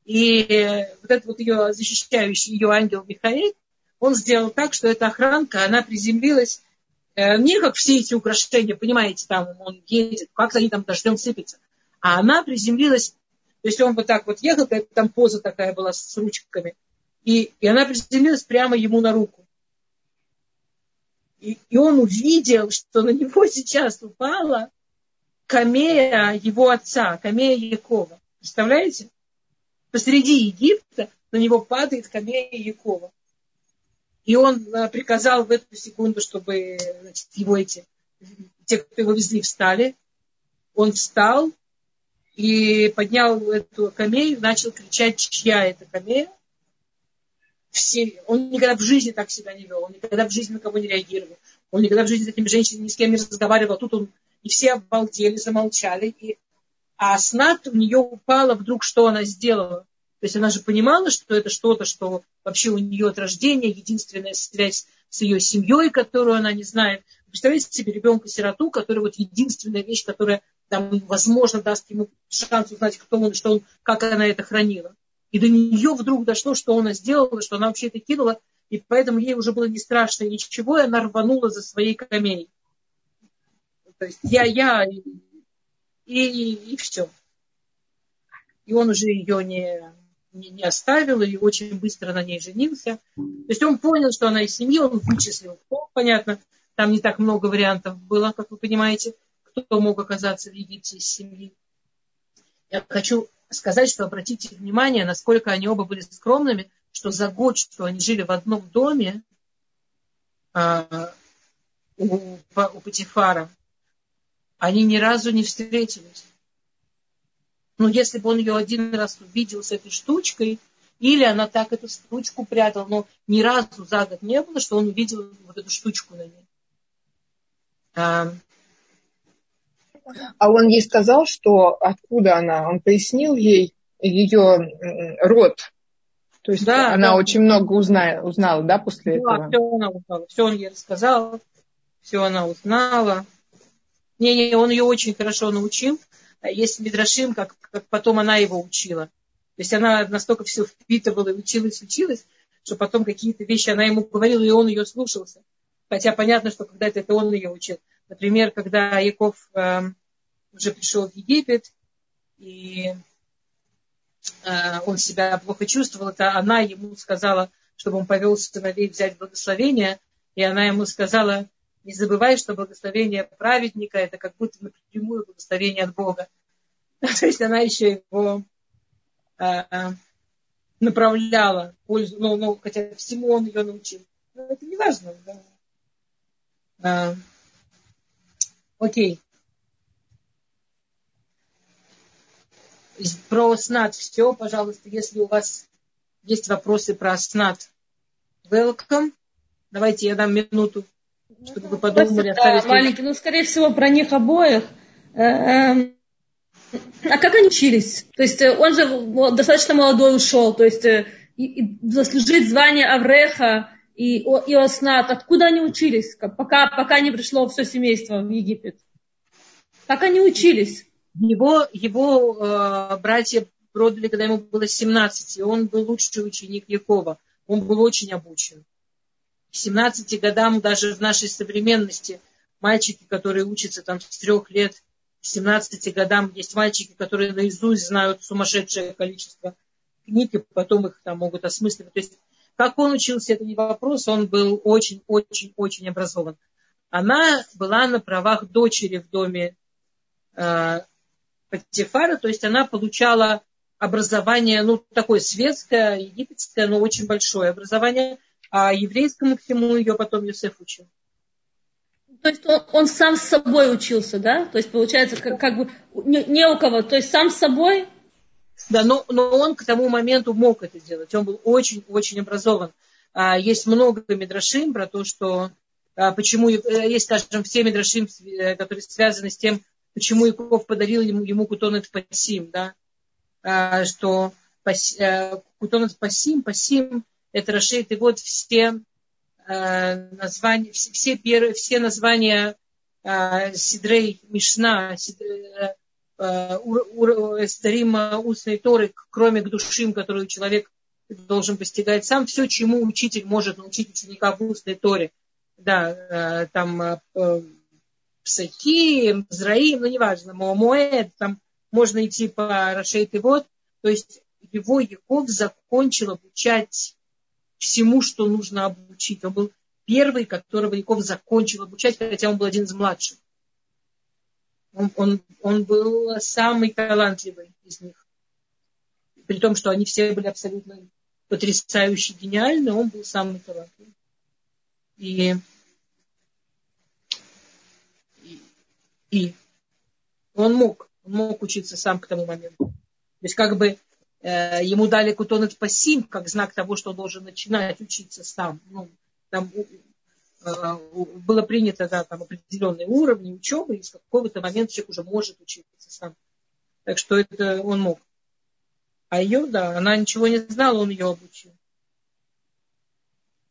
И э, вот этот вот ее защищающий ее ангел Михаил, он сделал так, что эта охранка, она приземлилась не как все эти украшения, понимаете, там он едет, как они там дождем сыпятся, а она приземлилась, то есть он вот так вот ехал, там поза такая была с ручками, и, и она приземлилась прямо ему на руку. И, и он увидел, что на него сейчас упала камея его отца, камея Якова. Представляете? Посреди Египта на него падает камея Якова. И он э, приказал в эту секунду, чтобы значит, его эти, те, кто его везли, встали. Он встал и поднял эту камею, начал кричать, чья это камея. Все, он никогда в жизни так себя не вел, он никогда в жизни на кого не реагировал, он никогда в жизни с этими женщинами ни с кем не разговаривал. Тут он, и все обалдели, замолчали. И, а Аснат у нее упала вдруг, что она сделала. То есть она же понимала, что это что-то, что вообще у нее от рождения единственная связь с ее семьей, которую она не знает. Представляете себе ребенка-сироту, который вот единственная вещь, которая там, возможно, даст ему шанс узнать, кто он, что он, как она это хранила. И до нее вдруг дошло, что она сделала, что она вообще это кинула, и поэтому ей уже было не страшно ничего, и она рванула за своей камей. То есть я, я, и, и, и все. И он уже ее не, не, оставил и очень быстро на ней женился. То есть он понял, что она из семьи, он вычислил. Понятно, там не так много вариантов было, как вы понимаете, кто мог оказаться в Египте из семьи. Я хочу сказать, что обратите внимание, насколько они оба были скромными, что за год, что они жили в одном доме а, у, у Патифара, они ни разу не встретились. Ну, если бы он ее один раз увидел с этой штучкой, или она так эту штучку прятала, но ни разу за год не было, что он увидел вот эту штучку на ней. А, а он ей сказал, что откуда она, он пояснил ей ее род. То есть да, она да. очень много узнала, узнала, да, после да, этого? все она узнала. Все он ей рассказал, все она узнала. Не-не, он ее очень хорошо научил. Есть Мидрашим, как, как потом она его учила. То есть она настолько все впитывала и училась, училась, что потом какие-то вещи она ему говорила, и он ее слушался. Хотя понятно, что когда-то это он ее учил. Например, когда Яков э, уже пришел в Египет, и э, он себя плохо чувствовал, это она ему сказала, чтобы он повел сыновей взять благословение, и она ему сказала, не забывай, что благословение праведника это как будто напрямую благословение от Бога. То есть она еще его э, направляла пользу, ну, ну, хотя всему он ее научил. Но это не важно. Да. А, окей. Про снат все, пожалуйста, если у вас есть вопросы про снат, welcome. Давайте я дам минуту чтобы вы подумали, да, маленький, ну, скорее всего, про них обоих. Э, эм, а как они учились? То есть э, он же достаточно молодой ушел, то есть э, заслужить звание Авреха и Иоснат. Откуда они учились, пока, пока не пришло все семейство в Египет? Как они учились? Его, его э, братья продали, когда ему было 17, и он был лучший ученик Якова. Он был очень обучен к 17 годам даже в нашей современности мальчики, которые учатся там с трех лет, к 17 годам есть мальчики, которые наизусть знают сумасшедшее количество книг, и потом их там могут осмысливать. То есть как он учился, это не вопрос, он был очень-очень-очень образован. Она была на правах дочери в доме э, Патифара, то есть она получала образование, ну, такое светское, египетское, но очень большое образование – а еврейскому всему ее потом Юсеф учил. То есть он, он сам с собой учился, да? То есть получается, как, как бы не, не у кого, то есть сам с собой. Да, но, но он к тому моменту мог это делать. Он был очень-очень образован. А, есть много медрашим про то, что а, почему, э, есть, скажем, все медрашим, э, которые связаны с тем, почему Яков подарил ему, ему кутонет пасим, да, а, что пас, а, кутонет пасим, пасим, это расширит и вот все Э, названия, все, первые, все названия э, Сидрей Мишна, Сидрей, э, Сидарима устной Торы, кроме к душим, которую человек должен постигать сам, все, чему учитель может научить ученика в устной Торе. Да, там Псахи, Зраим, ну неважно, Моэд, там можно идти по Рашейт и вот. То есть его Яков закончил обучать всему, что нужно обучить. Он был первый, которого Яков закончил обучать, хотя он был один из младших. Он, он, он был самый талантливый из них. При том, что они все были абсолютно потрясающе гениальны, он был самый талантливый. И, и, и он мог, он мог учиться сам к тому моменту. То есть как бы ему дали кутонет пассим, как знак того, что он должен начинать учиться сам. Ну, там э, было принято да, там, определенные уровни учебы, и с какого-то момента человек уже может учиться сам. Так что это он мог. А ее, да, она ничего не знала, он ее обучил.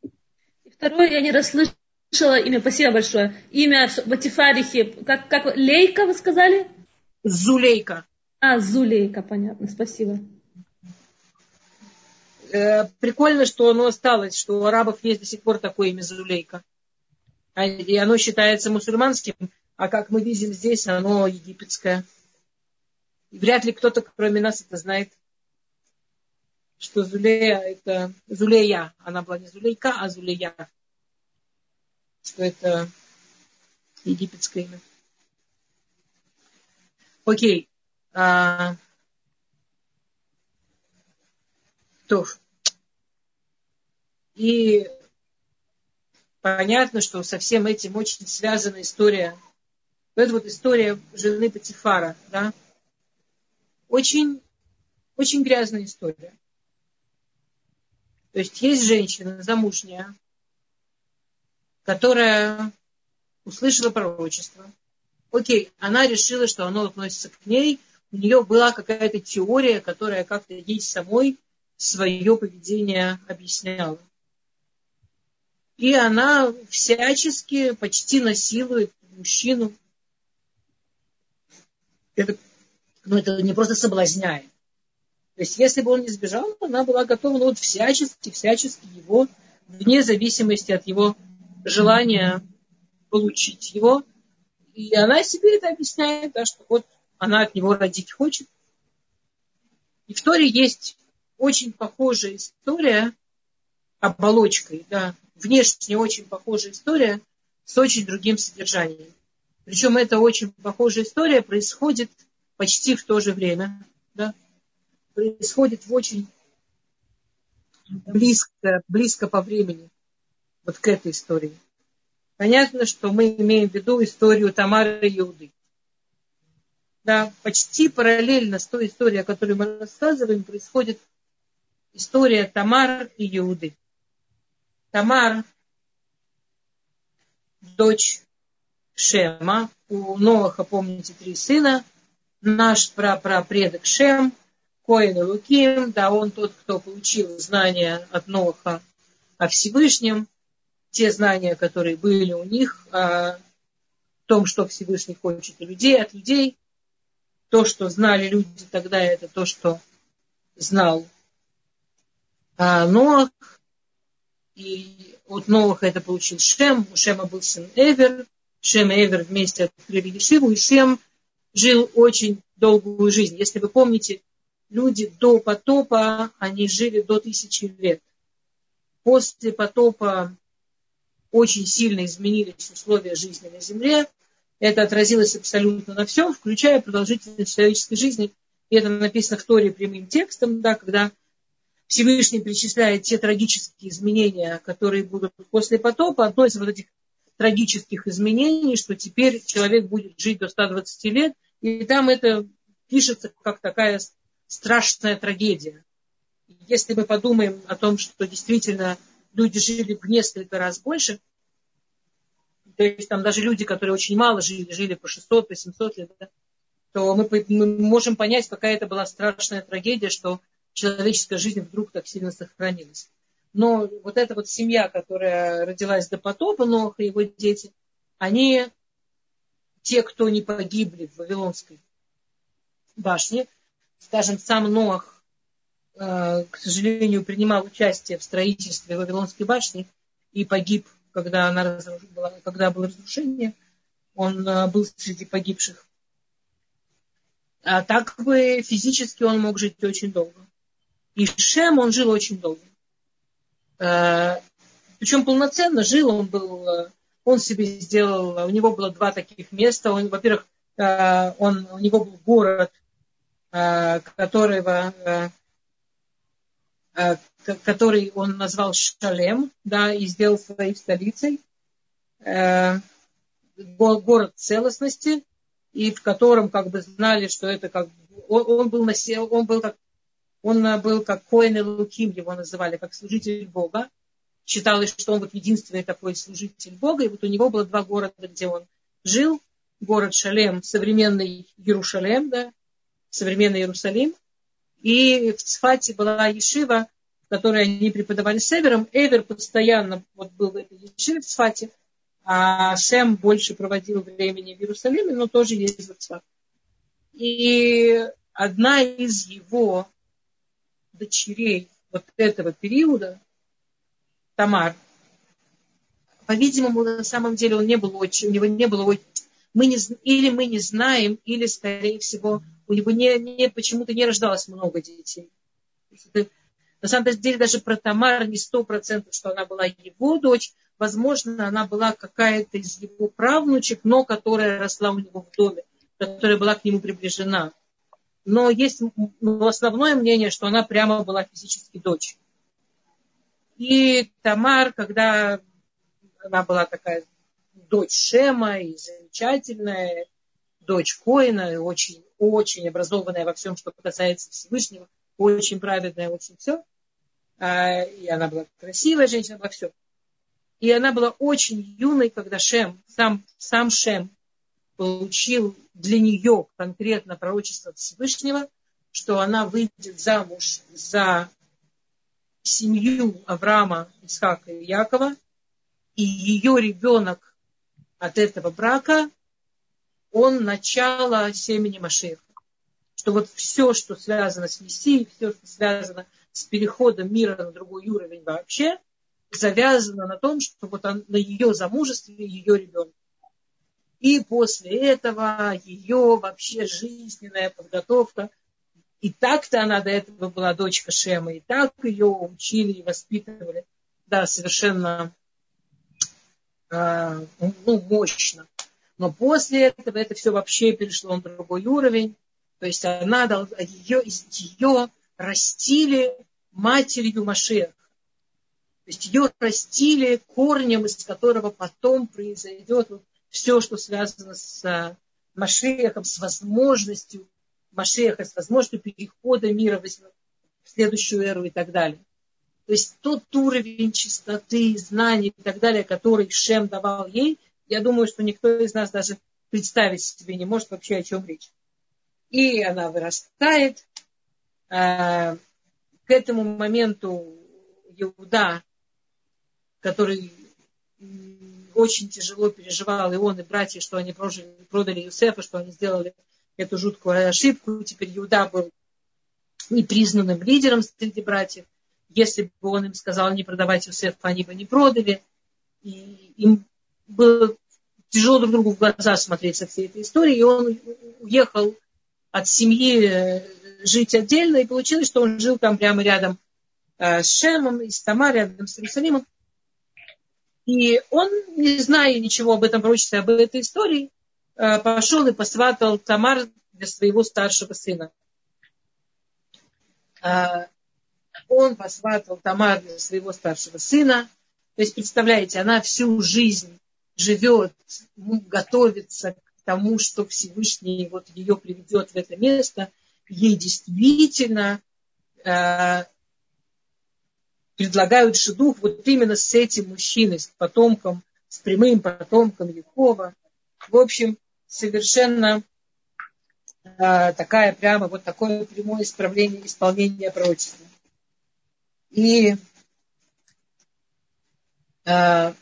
И второе, я не расслышала имя, спасибо большое. Имя в Батифарихе, как, как Лейка вы сказали? Зулейка. А, Зулейка, понятно, спасибо. Э, прикольно, что оно осталось, что у арабов есть до сих пор такое имя Зулейка. А, и оно считается мусульманским, а как мы видим здесь, оно египетское. Вряд ли кто-то, кроме нас, это знает, что Зулея это Зулея. Она была не Зулейка, а Зулея. Что это египетское имя. Окей. А, то. И понятно, что со всем этим очень связана история. Это вот история жены Патифара, да. Очень, очень грязная история. То есть есть женщина замужняя, которая услышала пророчество. Окей, она решила, что оно относится к ней. У нее была какая-то теория, которая как-то ей самой свое поведение объясняла. И она всячески почти насилует мужчину. Это, ну, это не просто соблазняет. То есть, если бы он не сбежал, она была готова ну, вот всячески, всячески его, вне зависимости от его желания получить его. И она себе это объясняет, да, что вот она от него родить хочет. И в Торе есть очень похожая история оболочкой, да, внешне очень похожая история с очень другим содержанием. Причем эта очень похожая история происходит почти в то же время, да, происходит в очень близко, близко по времени вот к этой истории. Понятно, что мы имеем в виду историю Тамары и Иуды. Да, почти параллельно с той историей, о которой мы рассказываем, происходит история Тамар и Иуды. Тамар, дочь Шема, у Ноаха, помните, три сына, наш прапредок Шем, Коин и Луким, да, он тот, кто получил знания от Ноаха о Всевышнем, те знания, которые были у них о том, что Всевышний хочет людей, от людей. То, что знали люди тогда, это то, что знал а, Ноах, и от Ноаха это получил Шем, у Шема был сын Эвер, Шем и Эвер вместе открыли Ешиву, и Шем жил очень долгую жизнь. Если вы помните, люди до потопа, они жили до тысячи лет. После потопа очень сильно изменились условия жизни на Земле. Это отразилось абсолютно на всем, включая продолжительность человеческой жизни. И это написано в Торе прямым текстом, да, когда Всевышний перечисляет те трагические изменения, которые будут после потопа. Одно из вот этих трагических изменений, что теперь человек будет жить до 120 лет, и там это пишется как такая страшная трагедия. Если мы подумаем о том, что действительно люди жили в несколько раз больше, то есть там даже люди, которые очень мало жили, жили по 600, по 700 лет, да, то мы, мы можем понять, какая это была страшная трагедия, что человеческая жизнь вдруг так сильно сохранилась. Но вот эта вот семья, которая родилась до потопа, Нох и его дети, они, те, кто не погибли в Вавилонской башне, скажем, сам Ноах, э, к сожалению, принимал участие в строительстве Вавилонской башни и погиб, когда, она была, когда было разрушение. Он э, был среди погибших. А так бы физически он мог жить очень долго. И Шем он жил очень долго. Э, Причем полноценно жил, он был, он себе сделал, у него было два таких места. Он, во-первых, он, у него был город Э, которого, э, э, который он назвал Шалем, да, и сделал своей столицей, город целостности, и в котором как бы знали, что это как он, он был на он был как он был как Коэн и Луким, его называли, как служитель Бога. Считалось, что он вот единственный такой служитель Бога. И вот у него было два города, где он жил. Город Шалем, современный Иерушалем, да, современный Иерусалим. И в Цфате была Ешива, в которой они преподавали с Эвером. Эвер постоянно вот был в этой Ешиве в Цфате, а Шем больше проводил времени в Иерусалиме, но тоже ездил в Цфат. И одна из его дочерей вот этого периода, Тамар, по-видимому, на самом деле он не был очень, у него не было мы не, или мы не знаем, или, скорее всего, у него не, не, почему-то не рождалось много детей. На самом деле даже про Тамар не сто процентов, что она была его дочь. Возможно, она была какая-то из его правнучек, но которая росла у него в доме, которая была к нему приближена. Но есть ну, основное мнение, что она прямо была физически дочь. И Тамар, когда она была такая дочь Шема и замечательная, дочь Коина, очень, очень образованная во всем, что касается Всевышнего, очень праведная, очень все. А, и она была красивая женщина во всем. И она была очень юной, когда Шем, сам, сам Шем получил для нее конкретно пророчество Всевышнего, что она выйдет замуж за семью Авраама, Исхака и Якова, и ее ребенок от этого брака он начало семени Машеха. Что вот все, что связано с Мессией, все, что связано с переходом мира на другой уровень вообще, завязано на том, что вот он, на ее замужестве ее ребенок. И после этого ее вообще жизненная подготовка. И так-то она до этого была дочка Шема, и так ее учили и воспитывали. Да, совершенно э, ну, мощно. Но после этого это все вообще перешло на другой уровень. То есть она, ее, ее растили матерью Машеха. То есть ее растили корнем, из которого потом произойдет вот все, что связано с э, Машехом, с возможностью Машеха, с возможностью перехода мира в следующую эру и так далее. То есть тот уровень чистоты, знаний и так далее, который Шем давал ей – я думаю, что никто из нас даже представить себе не может вообще, о чем речь. И она вырастает. А, к этому моменту Иуда, который очень тяжело переживал, и он, и братья, что они прожили, продали Юсефа, что они сделали эту жуткую ошибку. Теперь Иуда был непризнанным лидером среди братьев. Если бы он им сказал не продавать Юсефа, они бы не продали. И им было тяжело друг другу в глаза смотреть со всей этой историей, и он уехал от семьи э, жить отдельно, и получилось, что он жил там прямо рядом э, с Шемом, и с Тамар, рядом с Иерусалимом. И он, не зная ничего об этом пророчестве, об этой истории, э, пошел и посватал Тамар для своего старшего сына. Он посватал Тамар для своего старшего сына. То есть, представляете, она всю жизнь живет, готовится к тому, что Всевышний вот ее приведет в это место, ей действительно э, предлагают шедух вот именно с этим мужчиной, с потомком, с прямым потомком Якова. В общем, совершенно э, такая прямо вот такое прямое исправление, исполнение пророчества. И э,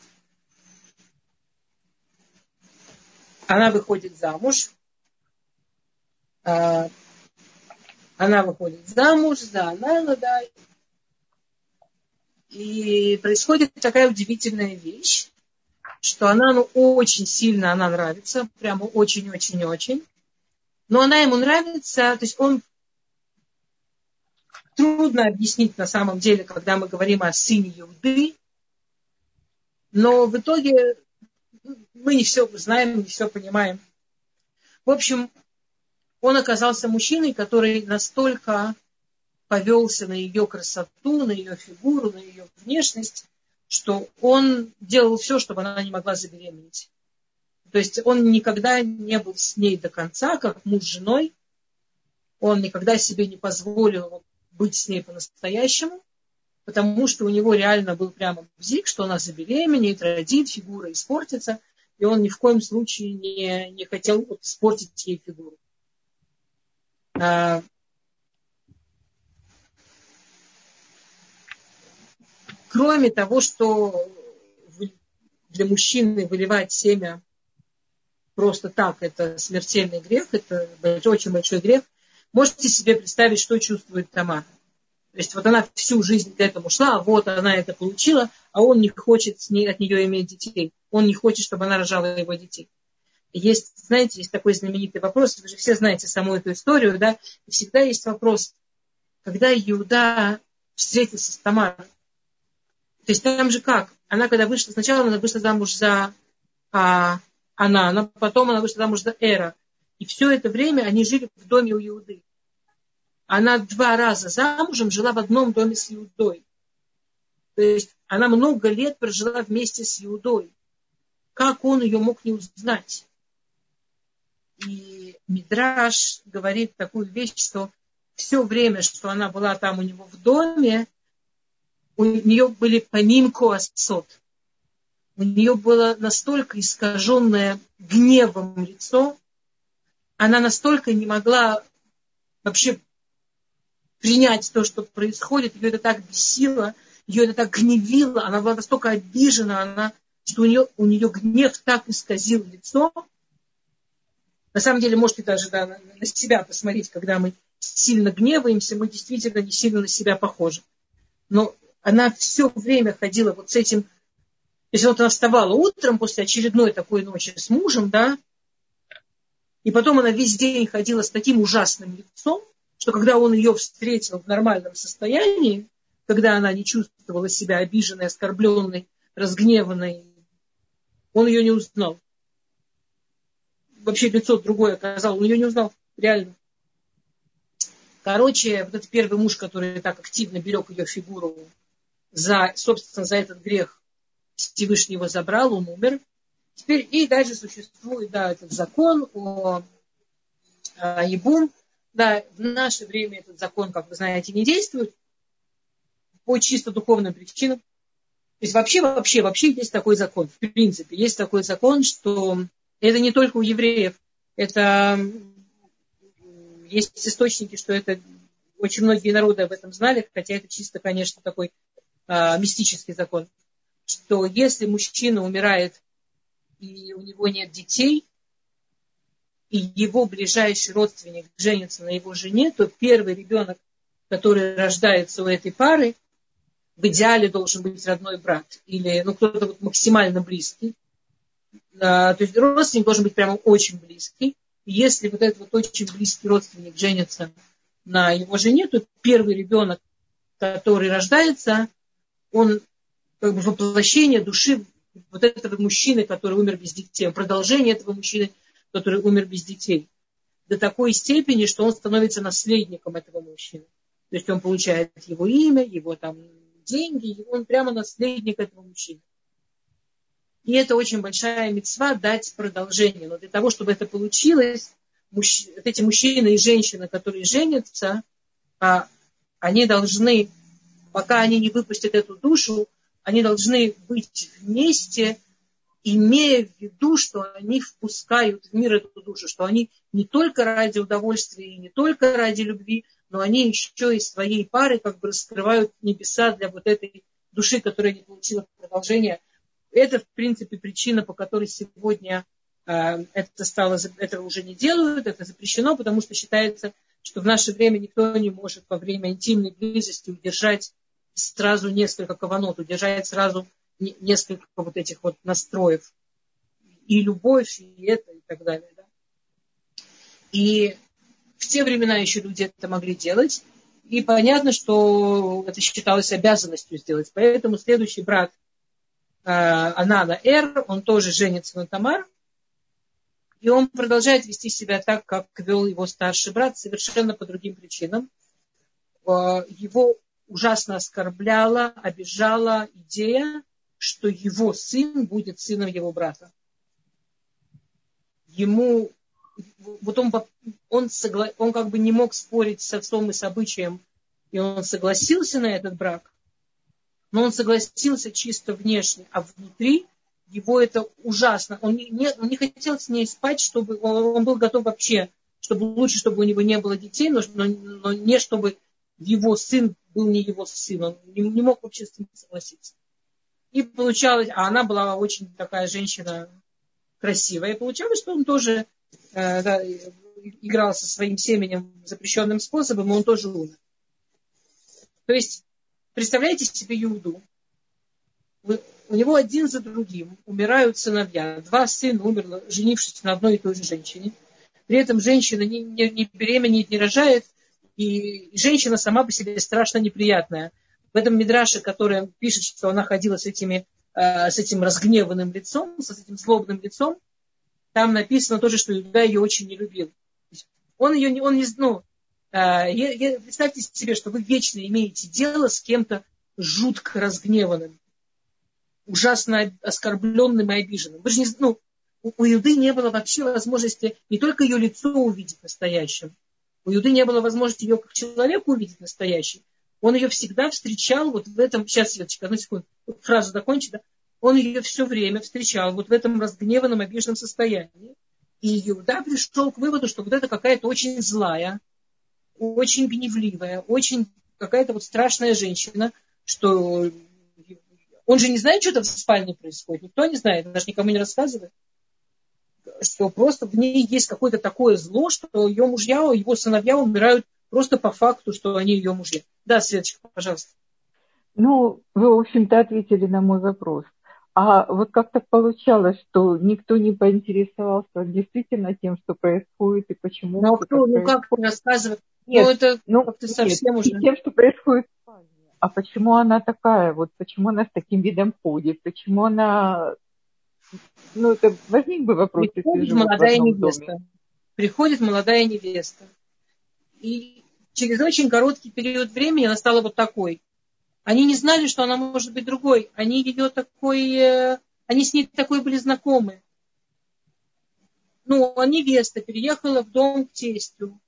она выходит замуж, э, она выходит замуж за Анана, да, и происходит такая удивительная вещь, что она ну, очень сильно она нравится, прямо очень-очень-очень. Но она ему нравится, то есть он трудно объяснить на самом деле, когда мы говорим о сыне Иуды, но в итоге мы не все знаем, не все понимаем. В общем, он оказался мужчиной, который настолько повелся на ее красоту, на ее фигуру, на ее внешность, что он делал все, чтобы она не могла забеременеть. То есть он никогда не был с ней до конца, как муж с женой. Он никогда себе не позволил быть с ней по-настоящему, потому что у него реально был прямо бзик, что она забеременеет, родит, фигура испортится, и он ни в коем случае не, не хотел испортить ей фигуру. Кроме того, что для мужчины выливать семя просто так, это смертельный грех, это очень большой грех, можете себе представить, что чувствует Тамара. То есть вот она всю жизнь к этому шла, вот она это получила, а он не хочет с ней, от нее иметь детей. Он не хочет, чтобы она рожала его детей. Есть, знаете, есть такой знаменитый вопрос, вы же все знаете саму эту историю, да, и всегда есть вопрос, когда Иуда встретился с Тамарой, то есть там же как? Она когда вышла, сначала она вышла замуж за а, Анана, потом она вышла замуж за Эра. И все это время они жили в доме у Иуды. Она два раза замужем жила в одном доме с Иудой. То есть она много лет прожила вместе с Иудой. Как он ее мог не узнать? И Мидраш говорит такую вещь, что все время, что она была там у него в доме, у нее были помим коасот. У нее было настолько искаженное гневом лицо, она настолько не могла вообще принять то, что происходит, ее это так бесило, ее это так гневило, она была настолько обижена, она, что у нее, у нее гнев так исказил лицо. На самом деле, можете даже да, на себя посмотреть, когда мы сильно гневаемся, мы действительно не сильно на себя похожи. Но она все время ходила вот с этим, если вот она вставала утром после очередной такой ночи с мужем, да, и потом она весь день ходила с таким ужасным лицом, что когда он ее встретил в нормальном состоянии, когда она не чувствовала себя обиженной, оскорбленной, разгневанной, он ее не узнал. Вообще лицо другое оказалось, он ее не узнал, реально. Короче, вот этот первый муж, который так активно берег ее фигуру, за, собственно, за этот грех Всевышний его забрал, он умер. Теперь и дальше существует, да, этот закон о, о Ебум. Да, в наше время этот закон, как вы знаете, не действует по чисто духовным причинам. То есть вообще, вообще, вообще есть такой закон. В принципе, есть такой закон, что это не только у евреев. Это есть источники, что это очень многие народы об этом знали, хотя это чисто, конечно, такой а, мистический закон, что если мужчина умирает и у него нет детей, и его ближайший родственник женится на его жене, то первый ребенок, который рождается у этой пары, в идеале должен быть родной брат или ну, кто-то вот максимально близкий. А, то есть родственник должен быть прямо очень близкий. И если вот этот вот очень близкий родственник женится на его жене, то первый ребенок, который рождается, он как бы воплощение души вот этого мужчины, который умер без детей, продолжение этого мужчины, который умер без детей. До такой степени, что он становится наследником этого мужчины. То есть он получает его имя, его там деньги, и он прямо наследник этого мужчины. И это очень большая мецва дать продолжение. Но для того, чтобы это получилось, мужч... эти мужчины и женщины, которые женятся, а, они должны, пока они не выпустят эту душу, они должны быть вместе, имея в виду, что они впускают в мир эту душу, что они не только ради удовольствия и не только ради любви, но они еще и своей пары как бы раскрывают небеса для вот этой души, которая не получила продолжения. Это, в принципе, причина, по которой сегодня э, это стало, это уже не делают, это запрещено, потому что считается, что в наше время никто не может во время интимной близости удержать сразу несколько каванот, удержать сразу несколько вот этих вот настроев. И любовь, и это, и так далее. Да? И в те времена еще люди это могли делать. И понятно, что это считалось обязанностью сделать. Поэтому следующий брат э, Анана Эр, он тоже женится на Тамар. И он продолжает вести себя так, как вел его старший брат, совершенно по другим причинам. Э, его ужасно оскорбляла, обижала идея, что его сын будет сыном его брата. Ему вот он, он, согла, он как бы не мог спорить с отцом и с обычаем, и он согласился на этот брак, но он согласился чисто внешне, а внутри его это ужасно. Он не, он не хотел с ней спать, чтобы он, он был готов вообще, чтобы лучше, чтобы у него не было детей, но, но, но не чтобы его сын был не его сын. Он не, не мог вообще с ним согласиться. И получалось, а она была очень такая женщина красивая, и получалось, что он тоже Э, да, играл со своим семенем запрещенным способом, и он тоже умер. То есть, представляете себе Иуду. У него один за другим умирают сыновья. Два сына умерло, женившись на одной и той же женщине. При этом женщина не, не, не беременеет, не рожает. И женщина сама по себе страшно неприятная. В этом Мидраше, который пишет, что она ходила с, этими, э, с этим разгневанным лицом, с этим злобным лицом, там написано тоже, что Иуда ее очень не любил. Он ее не, он не, ну, э, представьте себе, что вы вечно имеете дело с кем-то жутко разгневанным, ужасно оскорбленным и обиженным. Вы же не, ну, у, у Иуды не было вообще возможности не только ее лицо увидеть настоящим, у Иуды не было возможности ее как человека увидеть настоящим. Он ее всегда встречал вот в этом, сейчас, Светочка, одну секунду, фразу закончить, да? он ее все время встречал вот в этом разгневанном, обиженном состоянии. И Иуда пришел к выводу, что вот это какая-то очень злая, очень гневливая, очень какая-то вот страшная женщина, что он же не знает, что там в спальне происходит. Никто не знает, даже никому не рассказывает. Что просто в ней есть какое-то такое зло, что ее мужья, его сыновья умирают просто по факту, что они ее мужья. Да, Светочка, пожалуйста. Ну, вы, в общем-то, ответили на мой вопрос. А вот как так получалось, что никто не поинтересовался действительно тем, что происходит и почему? Ну, кто, ну как рассказывать? Ну, нет, ну, это ну, как-то совсем нет, уже... тем, что происходит. А почему она такая? Вот почему она с таким видом ходит? Почему она... Ну, это возник бы вопрос, Приходит если молодая невеста. Доме. Приходит молодая невеста. И через очень короткий период времени она стала вот такой. Они не знали, что она может быть другой. Они ее такой, э, они с ней такой были знакомы. Ну, а невеста переехала в дом к тестю.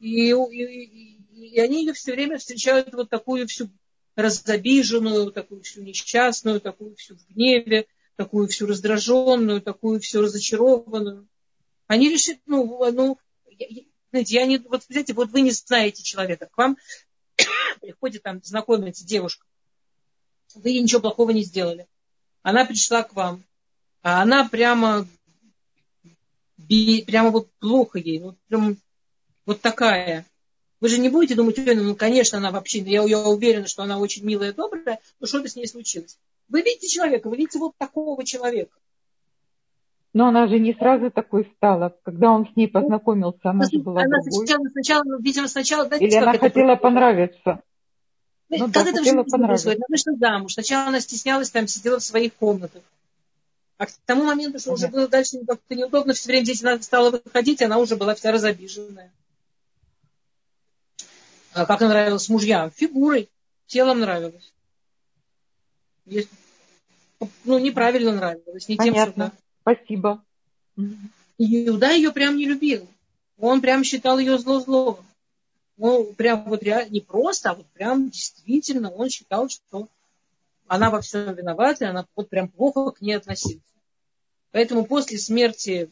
И, и, и они ее все время встречают вот такую всю разобиженную, такую всю несчастную, такую всю в гневе, такую всю раздраженную, такую всю разочарованную. Они решили, ну, ну знаете, я не, вот, знаете, вот вы не знаете человека, к вам приходит там знакомиться девушка, вы ей ничего плохого не сделали. Она пришла к вам, а она прямо, прямо вот плохо ей, вот, прям, вот такая. Вы же не будете думать, ну, конечно, она вообще, я, я уверена, что она очень милая, добрая, но что-то с ней случилось. Вы видите человека, вы видите вот такого человека. Но она же не сразу такой стала. Когда он с ней познакомился, она же была она другой. Сначала, сначала, видимо, сначала... Знаете, Или она хотела это... понравиться. Ну, как да, это в происходит? Она вышла замуж. Сначала она стеснялась, там сидела в своих комнатах. А к тому моменту, что уже было дальше как-то неудобно, все время здесь она стала выходить, она уже была вся разобиженная. А как она нравилась мужьям? Фигурой, телом нравилась. ну, неправильно нравилось. Не Понятно. тем, что, Спасибо. И Иуда ее прям не любил. Он прям считал ее зло-зло. Ну, прям вот реально, не просто, а вот прям действительно он считал, что она во всем виновата, и она вот прям плохо к ней относится. Поэтому после смерти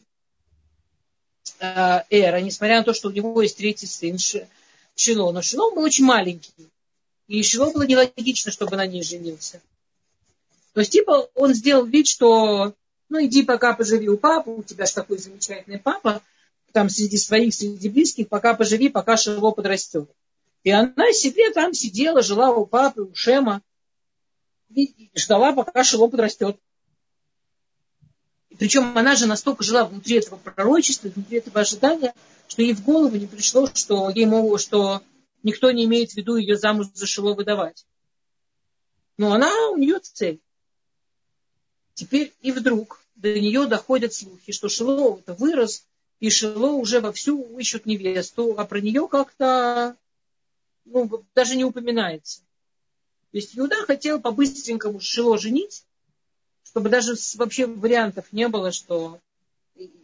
э, Эра, несмотря на то, что у него есть третий сын Шило, но Шило был очень маленький. И Шило было нелогично, чтобы на ней женился. То есть, типа, он сделал вид, что ну иди пока поживи у папы, у тебя же такой замечательный папа, там среди своих, среди близких, пока поживи, пока Шило подрастет. И она себе там сидела, жила у папы, у Шема, и ждала, пока Шило подрастет. Причем она же настолько жила внутри этого пророчества, внутри этого ожидания, что ей в голову не пришло, что ей могут, что никто не имеет в виду ее замуж за Шило выдавать. Но она, у нее цель. Теперь и вдруг до нее доходят слухи, что Шило это вырос, и Шило уже вовсю ищут невесту, а про нее как-то ну, даже не упоминается. То есть Иуда хотел по-быстренькому Шило женить, чтобы даже вообще вариантов не было, что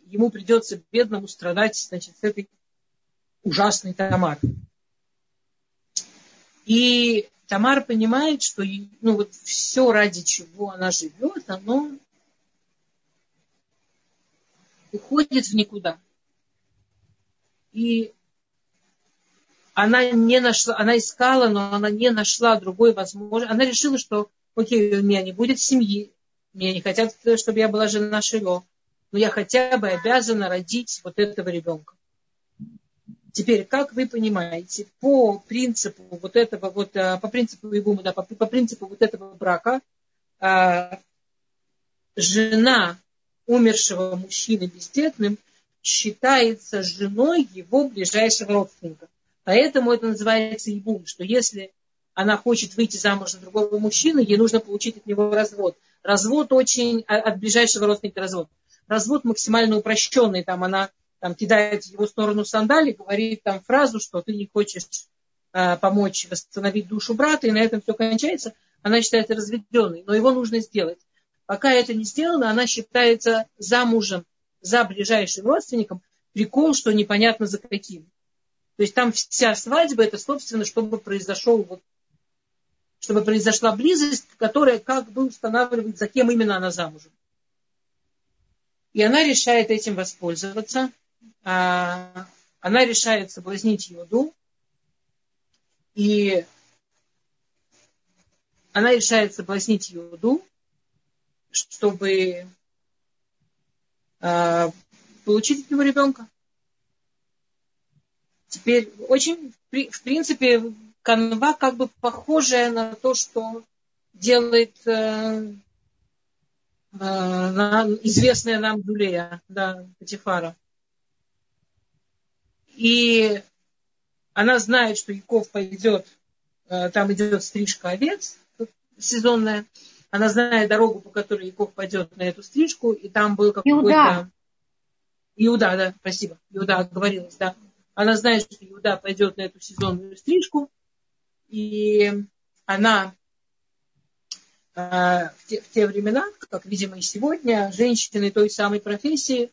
ему придется бедному страдать значит, с этой ужасной Тамар. И Тамар понимает, что ну, вот все, ради чего она живет, оно уходит в никуда. И она не нашла, она искала, но она не нашла другой возможности. Она решила, что, окей, у меня не будет семьи, мне не хотят, чтобы я была жена Шило, но я хотя бы обязана родить вот этого ребенка. Теперь, как вы понимаете, по принципу вот этого вот, э, по принципу Игума, да, по, по принципу вот этого брака, а, жена умершего мужчины бездетным считается женой его ближайшего родственника. Поэтому это называется Игум, что если она хочет выйти замуж за другого мужчину, ей нужно получить от него развод. Развод очень, а, от ближайшего родственника развод. Развод максимально упрощенный, там она там, кидает в его сторону сандали, говорит там фразу, что ты не хочешь э, помочь восстановить душу брата, и на этом все кончается, она считается разведенной, но его нужно сделать. Пока это не сделано, она считается замужем за ближайшим родственником, прикол, что непонятно за каким. То есть там вся свадьба, это, собственно, чтобы произошел вот чтобы произошла близость, которая как бы устанавливает, за кем именно она замужем. И она решает этим воспользоваться. А, она решает соблазнить Йоду, и она решает соблазнить Йоду, чтобы а, получить от него ребенка. Теперь очень, в принципе, канва как бы похожая на то, что делает э, известная нам Дулея, да, Патифара. И она знает, что Яков пойдет, э, там идет стрижка овец сезонная. Она знает дорогу, по которой Яков пойдет на эту стрижку, и там был какой-то... Иуда. Иуда, да, спасибо. Иуда оговорилась, да. Она знает, что Иуда пойдет на эту сезонную стрижку, и она э, в, те, в те времена, как, видимо, и сегодня, женщины той самой профессии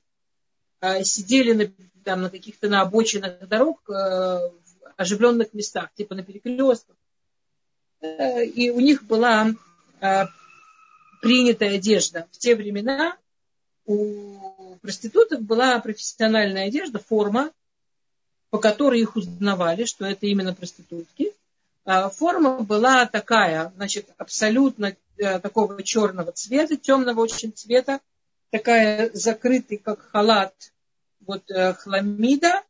э, сидели на там, на каких-то на обочинах дорог, э, в оживленных местах, типа на перекрестках. Э, и у них была э, принятая одежда. В те времена у проституток была профессиональная одежда, форма, по которой их узнавали, что это именно проститутки. Форма была такая, значит, абсолютно такого черного цвета, темного очень цвета, такая закрытый, как халат, вот э, хламида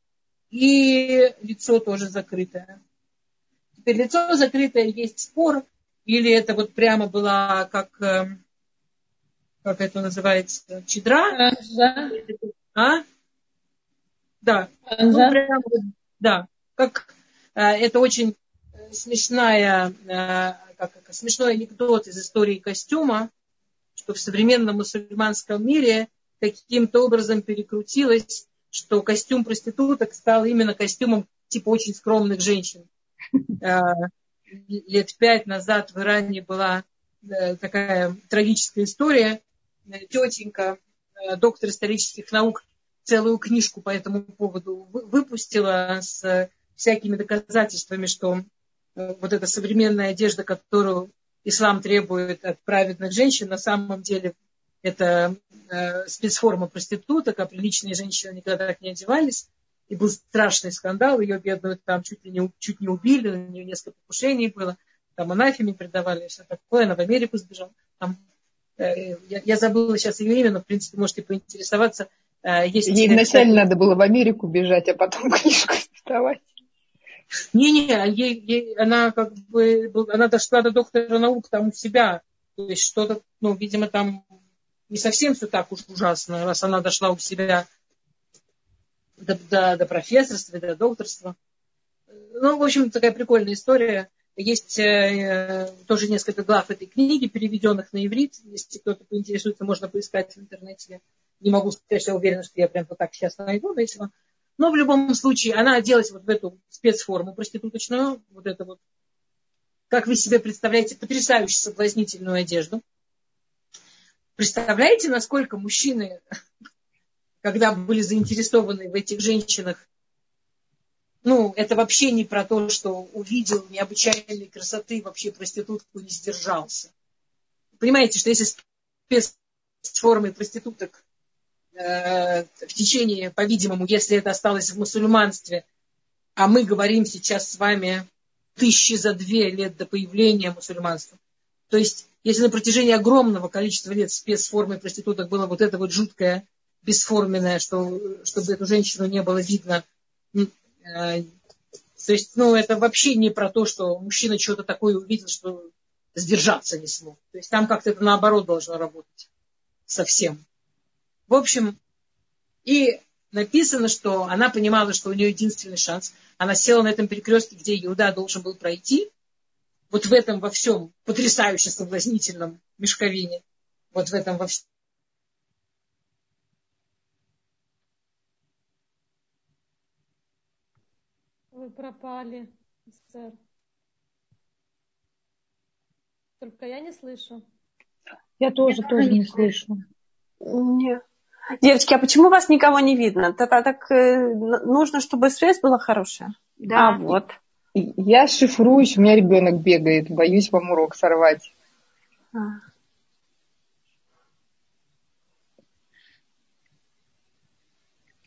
и лицо тоже закрытое. Теперь лицо закрытое есть спор, или это вот прямо была как, э, как это называется, чедра? Да. А? Да. Ну, прямо, да. Как, э, это очень смешная, как, как, смешной анекдот из истории костюма, что в современном мусульманском мире каким-то образом перекрутилось, что костюм проституток стал именно костюмом типа очень скромных женщин. А, лет пять назад в Иране была э, такая трагическая история. Тетенька, э, доктор исторических наук, целую книжку по этому поводу выпустила с всякими доказательствами, что вот эта современная одежда, которую ислам требует от праведных женщин, на самом деле это э, спецформа проституток, а приличные женщины никогда так не одевались. И был страшный скандал, ее бедную там чуть, ли не, чуть не убили, у нее несколько покушений было, там анафеме предавали, все такое, она в Америку сбежала. Там, э, я, я забыла сейчас ее имя, но, в принципе, можете поинтересоваться. Э, есть, Ей вначале надо было в Америку бежать, а потом книжку издавать. Не-не, ей, ей, она как бы, она дошла до доктора наук там у себя. То есть что-то, ну, видимо, там не совсем все так уж ужасно, раз она дошла у себя до, до, до профессорства, до докторства. Ну, в общем, такая прикольная история. Есть э, тоже несколько глав этой книги, переведенных на иврит. Если кто-то поинтересуется, можно поискать в интернете. Не могу сказать, что я уверена, что я прям вот так сейчас найду весело. Но в любом случае, она оделась вот в эту спецформу проституточную, вот это вот, как вы себе представляете, потрясающе соблазнительную одежду. Представляете, насколько мужчины, когда были заинтересованы в этих женщинах, ну, это вообще не про то, что увидел необычайной красоты вообще проститутку не сдержался. Понимаете, что если спецформы проституток в течение, по-видимому, если это осталось в мусульманстве, а мы говорим сейчас с вами тысячи за две лет до появления мусульманства, то есть если на протяжении огромного количества лет спецформой проституток было вот это вот жуткое, бесформенное, что, чтобы эту женщину не было видно. Э, то есть, ну, это вообще не про то, что мужчина что-то такое увидел, что сдержаться не смог. То есть там как-то это наоборот должно работать. Совсем. В общем, и написано, что она понимала, что у нее единственный шанс. Она села на этом перекрестке, где Иуда должен был пройти, вот в этом во всем потрясающе соблазнительном мешковине, вот в этом во всем. Вы пропали, сэр. Только я не слышу. Я тоже, я тоже не слышу. Нет. Девочки, а почему вас никого не видно? Так, так э, нужно, чтобы связь была хорошая. Да. А вот. Я шифруюсь, у меня ребенок бегает, боюсь вам урок сорвать. А.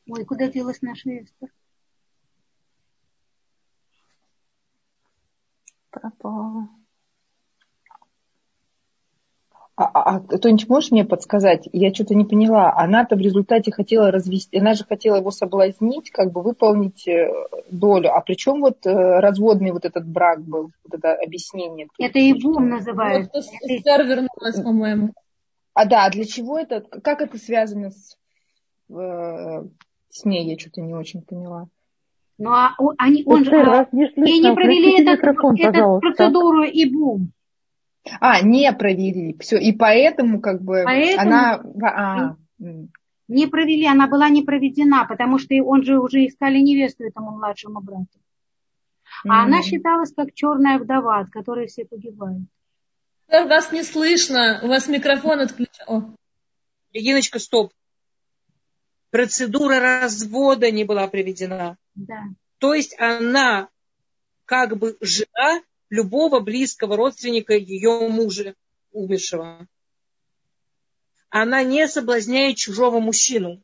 Ой, куда делась наша Эстер? Пропала. А, а, а кто-нибудь можешь мне подсказать? Я что-то не поняла. Она-то в результате хотела развести, она же хотела его соблазнить, как бы выполнить э, долю. А при чем вот э, разводный вот этот брак был, вот это объяснение? Это и бум называется. Вот, сестер вернулась, по-моему. А да, для чего это? Как это связано с, э, с ней? Я что-то не очень поняла. Ну, а они, он же, а, не, слышно, не провели этот, эту процедуру и бум. А, не провели. Все. И поэтому как бы поэтому она... А, не провели, она была не проведена, потому что он же уже искали невесту этому младшему брату. А mm она считалась как черная вдова, от которой все погибают. Вас не слышно, у вас микрофон отключен. Региночка, стоп. Процедура развода не была проведена. Да. То есть она как бы жена любого близкого родственника ее мужа умершего. Она не соблазняет чужого мужчину.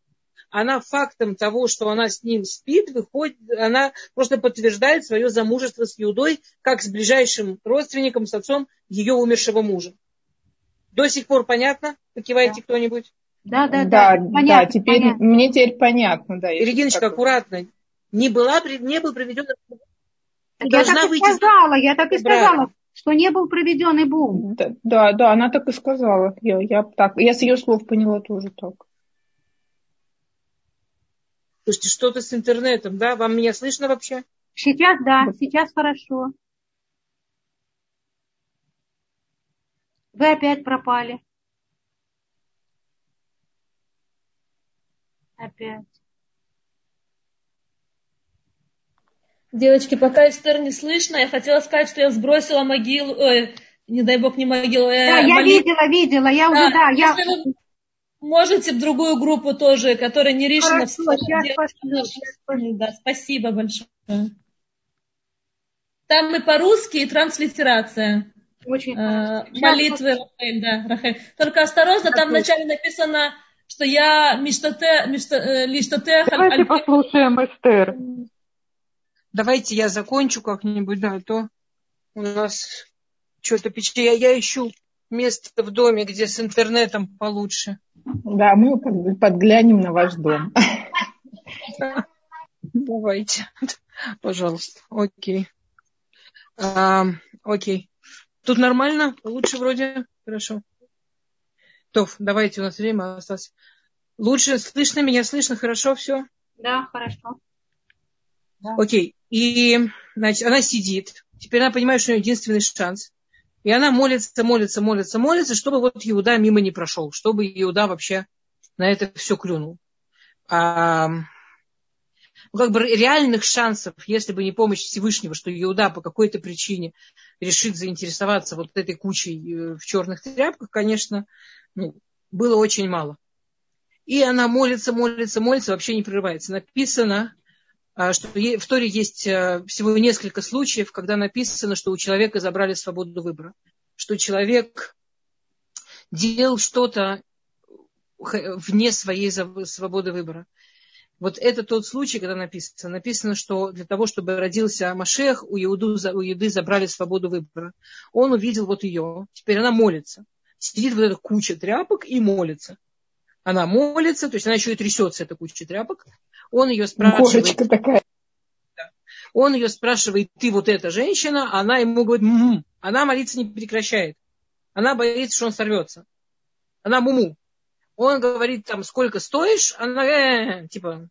Она фактом того, что она с ним спит, выходит, она просто подтверждает свое замужество с Юдой, как с ближайшим родственником, с отцом ее умершего мужа. До сих пор понятно? Покиваете да. кто-нибудь? Да, да, да. Да, понятно, да теперь, понятно. мне теперь понятно. Да, Региночка, аккуратно. Не, была, не был проведен я так и выйти... сказала, я так и сказала, что не был проведенный бум. Да, да, да, она так и сказала. Я, я, так, я с ее слов поняла тоже так. Слушайте, что-то с интернетом, да? Вам меня слышно вообще? Сейчас да, сейчас хорошо. Вы опять пропали. Опять. Девочки, пока Эстер не слышно, я хотела сказать, что я сбросила могилу, э, не дай бог не могилу. Э, да, я видела, видела, я уже, да, я... Вы можете в другую группу тоже, которая не решена. Хорошо, в да, спасибо большое. Там и по-русски, и транслитерация. Очень э, молитвы Рахель, да, Рахель. Только осторожно, там вначале написано, что я миштате, мишта, лиштате. Давайте послушаем Эстер. Давайте я закончу как-нибудь, да, а то у нас что-то печально. Я, я ищу место в доме, где с интернетом получше. Да, мы подглянем на ваш дом. Давайте, пожалуйста. Окей. А, окей. Тут нормально? Лучше вроде? Хорошо. Тоф, давайте, у нас время осталось. Лучше слышно меня? Слышно хорошо все? Да, хорошо. Окей. И, значит, она сидит. Теперь она понимает, что у нее единственный шанс. И она молится, молится, молится, молится, чтобы вот Иуда мимо не прошел, чтобы Иуда вообще на это все клюнул. А, ну, как бы реальных шансов, если бы не помощь Всевышнего, что Иуда по какой-то причине решит заинтересоваться вот этой кучей э, в черных тряпках, конечно, ну, было очень мало. И она молится, молится, молится, вообще не прерывается. Написано, что в Торе есть э, всего несколько случаев, когда написано, что у человека забрали свободу выбора. Что человек делал что-то вне своей свободы выбора. Вот это тот случай, когда написано. Написано, что для того, чтобы родился Машех, у Иуду, у Иуды забрали свободу выбора. Он увидел вот ее. Теперь она молится. Сидит вот эта куча тряпок и молится. Она молится, то есть она еще и трясется, эта куча тряпок. Он ее спрашивает. Горочка такая. Он ее спрашивает, ты вот эта женщина, она ему говорит, м-м". она молиться не прекращает. Она боится, что он сорвется. Она муму. Он говорит, там, сколько стоишь? Она, э, типа,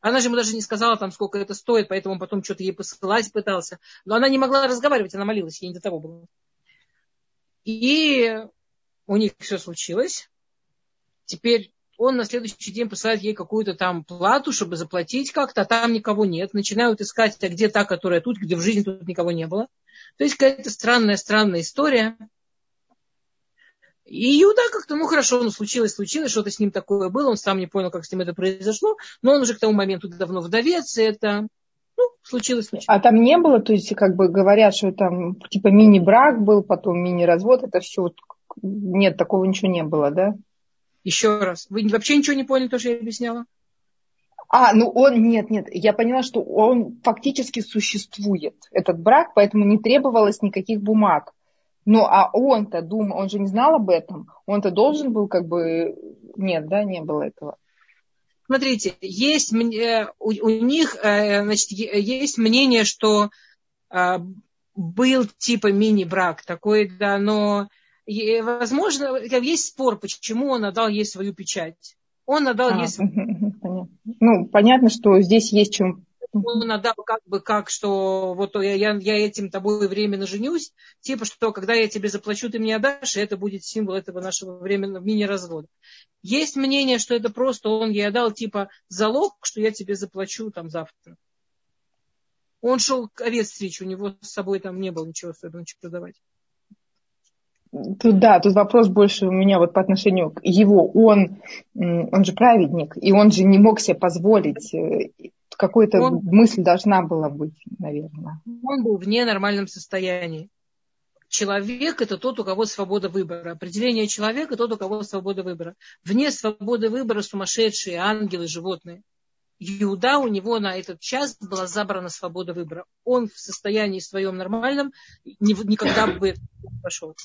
она же ему даже не сказала, там, сколько это стоит, поэтому он потом что-то ей посылать пытался. Но она не могла разговаривать, она молилась, ей не до того было. И у них все случилось. Теперь он на следующий день посылает ей какую-то там плату, чтобы заплатить как-то, а там никого нет. Начинают искать, а где та, которая тут, где в жизни тут никого не было. То есть какая-то странная-странная история. И Иуда как-то, ну хорошо, ну случилось, случилось, что-то с ним такое было, он сам не понял, как с ним это произошло, но он уже к тому моменту давно вдовец, и это, ну, случилось, случилось. А там не было, то есть, как бы говорят, что там типа мини-брак был, потом мини-развод, это все, нет, такого ничего не было, да? Еще раз, вы вообще ничего не поняли, то, что я объясняла? А, ну он, нет, нет, я поняла, что он фактически существует, этот брак, поэтому не требовалось никаких бумаг. Ну, а он-то думал, он же не знал об этом. Он-то должен был как бы... Нет, да, не было этого. Смотрите, есть у, у них э, значит, есть мнение, что а, был типа мини-брак такой, да, но возможно, есть спор, почему он отдал ей свою печать. Он отдал а, ей свою... Ну, понятно, что здесь есть чем он отдал как бы как, что вот я, я этим тобой временно женюсь, типа, что когда я тебе заплачу, ты мне отдашь, и это будет символ этого нашего временного мини-развода. Есть мнение, что это просто он ей отдал типа залог, что я тебе заплачу там завтра. Он шел овец стричь, у него с собой там не было ничего особенного, что давать. Тут, да, тут вопрос больше у меня вот по отношению к его. Он, он же праведник, и он же не мог себе позволить э, какая-то он, мысль должна была быть, наверное. Он был в ненормальном состоянии. Человек – это тот, у кого свобода выбора. Определение человека – тот, у кого свобода выбора. Вне свободы выбора сумасшедшие ангелы, животные. Иуда, у него на этот час была забрана свобода выбора. Он в состоянии своем нормальном никогда бы не пошел.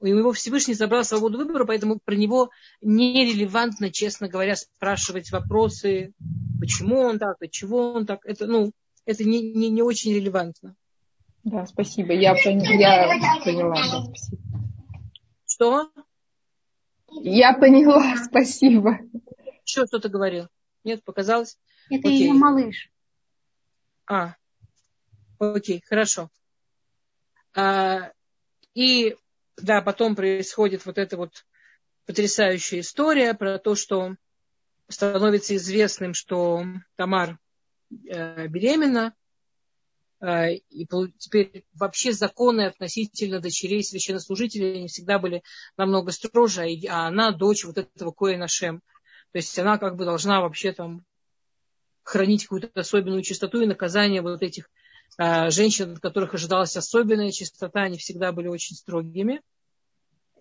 У него Всевышний забрал свободу выбора, поэтому про него нерелевантно, честно говоря, спрашивать вопросы, почему он так, чего он так. Это, ну, это не, не, не очень релевантно. Да, спасибо. Я, я поняла. Да, спасибо. Что? Я поняла, спасибо. Что кто-то говорил? Нет, показалось? Это Окей. ее малыш. А, окей, хорошо. А, и да, потом происходит вот эта вот потрясающая история про то, что становится известным, что Тамар э, беременна. э, и теперь вообще законы относительно дочерей священнослужителей не всегда были намного строже, а она дочь вот этого Коэна Шем. То есть она как бы должна вообще там хранить какую-то особенную чистоту и наказание вот этих женщин, от которых ожидалась особенная чистота, они всегда были очень строгими.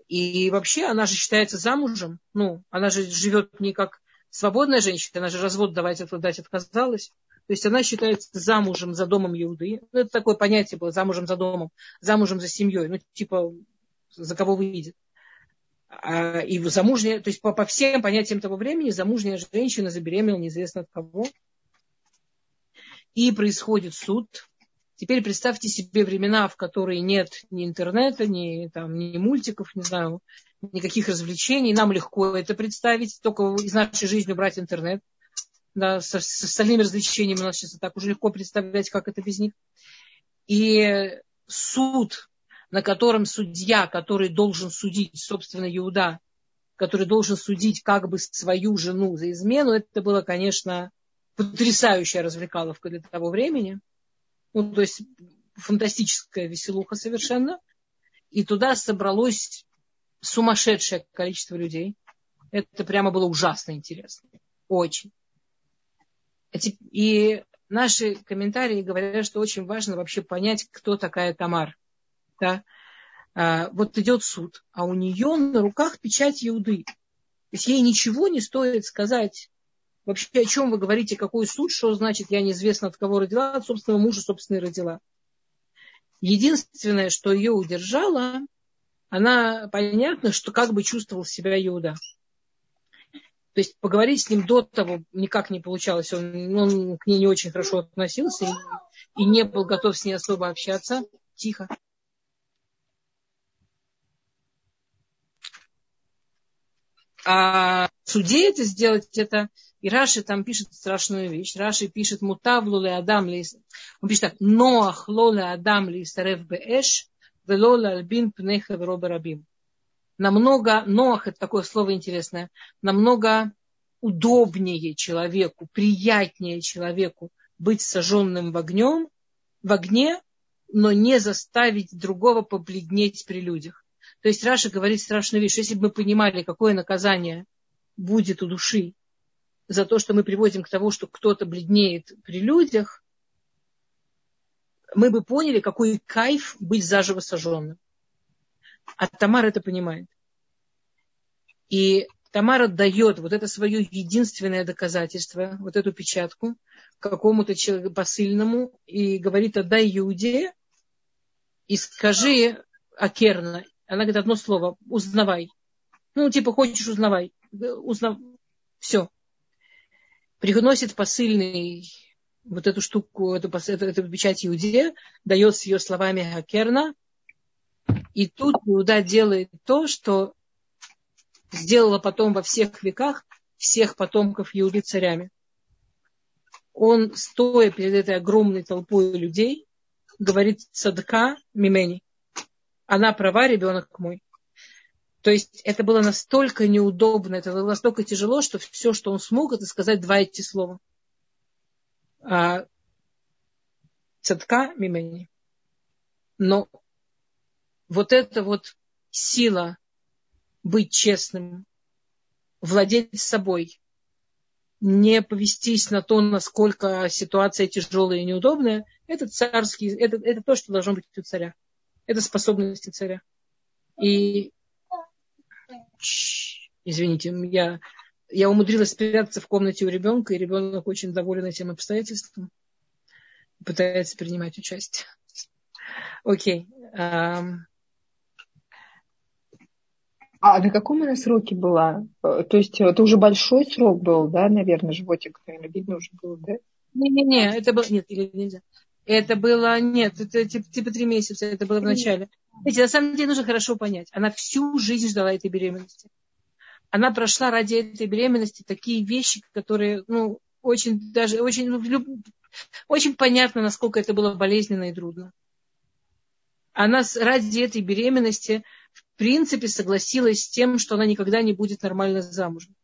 И вообще она же считается замужем. Ну, она же живет не как свободная женщина, она же развод давать, дать отказалась. То есть она считается замужем за домом Иуды. Ну, это такое понятие было, замужем за домом, замужем за семьей. Ну, типа, за кого выйдет. А, и замужняя, то есть по, по всем понятиям того времени, замужняя женщина забеременела неизвестно от кого. И происходит суд. Теперь представьте себе времена, в которые нет ни интернета, ни, там, ни мультиков, не знаю, никаких развлечений. Нам легко это представить, только из нашей жизни убрать интернет. Да, с, с остальными развлечениями у нас сейчас так уже легко представлять, как это без них. И суд, на котором судья, который должен судить, собственно, Иуда, который должен судить как бы свою жену за измену, это было, конечно, потрясающая развлекаловка для того времени. Ну, то есть фантастическая веселуха совершенно. И туда собралось сумасшедшее количество людей. Это прямо было ужасно интересно. Очень. И наши комментарии говорят, что очень важно вообще понять, кто такая Тамар. Да? А, вот идет суд, а у нее на руках печать Иуды. То есть ей ничего не стоит сказать вообще о чем вы говорите, какой суд, что значит я неизвестно от кого родила, от собственного мужа, собственной родила. Единственное, что ее удержало, она понятно, что как бы чувствовал себя Иуда. То есть поговорить с ним до того никак не получалось. Он, он к ней не очень хорошо относился и, и не был готов с ней особо общаться. Тихо. А суде это сделать, это... И Раши там пишет страшную вещь. Раши пишет мутавлу ле адам ли... Он пишет так. Ноах ло ле адам ли сарев беэш вело ле альбин пнеха рабим намного, Ноах это такое слово интересное, намного удобнее человеку, приятнее человеку быть сожженным в огнем, в огне, но не заставить другого побледнеть при людях. То есть Раша говорит страшную вещь. Если бы мы понимали, какое наказание будет у души за то, что мы приводим к тому, что кто-то бледнеет при людях, мы бы поняли, какой кайф быть заживо сожженным. А Тамара это понимает. И Тамара дает вот это свое единственное доказательство, вот эту печатку какому-то человеку посыльному и говорит, отдай Иуде и скажи Акерна. Она говорит одно слово, узнавай. Ну, типа, хочешь, узнавай. Узнав... Все. Приносит посыльный вот эту штуку, эту, эту, эту печать Иуде, дает с ее словами Акерна, и тут Иуда делает то, что сделала потом во всех веках всех потомков Иуды царями. Он, стоя перед этой огромной толпой людей, говорит «Садка мимени». Она права, ребенок мой. То есть это было настолько неудобно, это было настолько тяжело, что все, что он смог, это сказать два эти слова. А, цадка мимени. Но вот эта вот сила быть честным, владеть собой, не повестись на то, насколько ситуация тяжелая и неудобная, это царский, это, это то, что должно быть у царя. Это способности царя. И извините, я, я умудрилась спрятаться в комнате у ребенка, и ребенок очень доволен этим обстоятельством. Пытается принимать участие. Окей. Okay. А на каком она сроке была? Э, то есть это уже большой срок был, да, наверное, животик, наверное, видно уже было, да? Не-не-не, это было... Нет, или нельзя. Это было... Нет, это типа, типа три месяца, это было в начале. Видите, на самом деле нужно хорошо понять. Она всю жизнь ждала этой беременности. Она прошла ради этой беременности такие вещи, которые, ну, очень даже, очень, ну, очень понятно, насколько это было болезненно и трудно. Она ради этой беременности в принципе согласилась с тем, что она никогда не будет нормально замужем.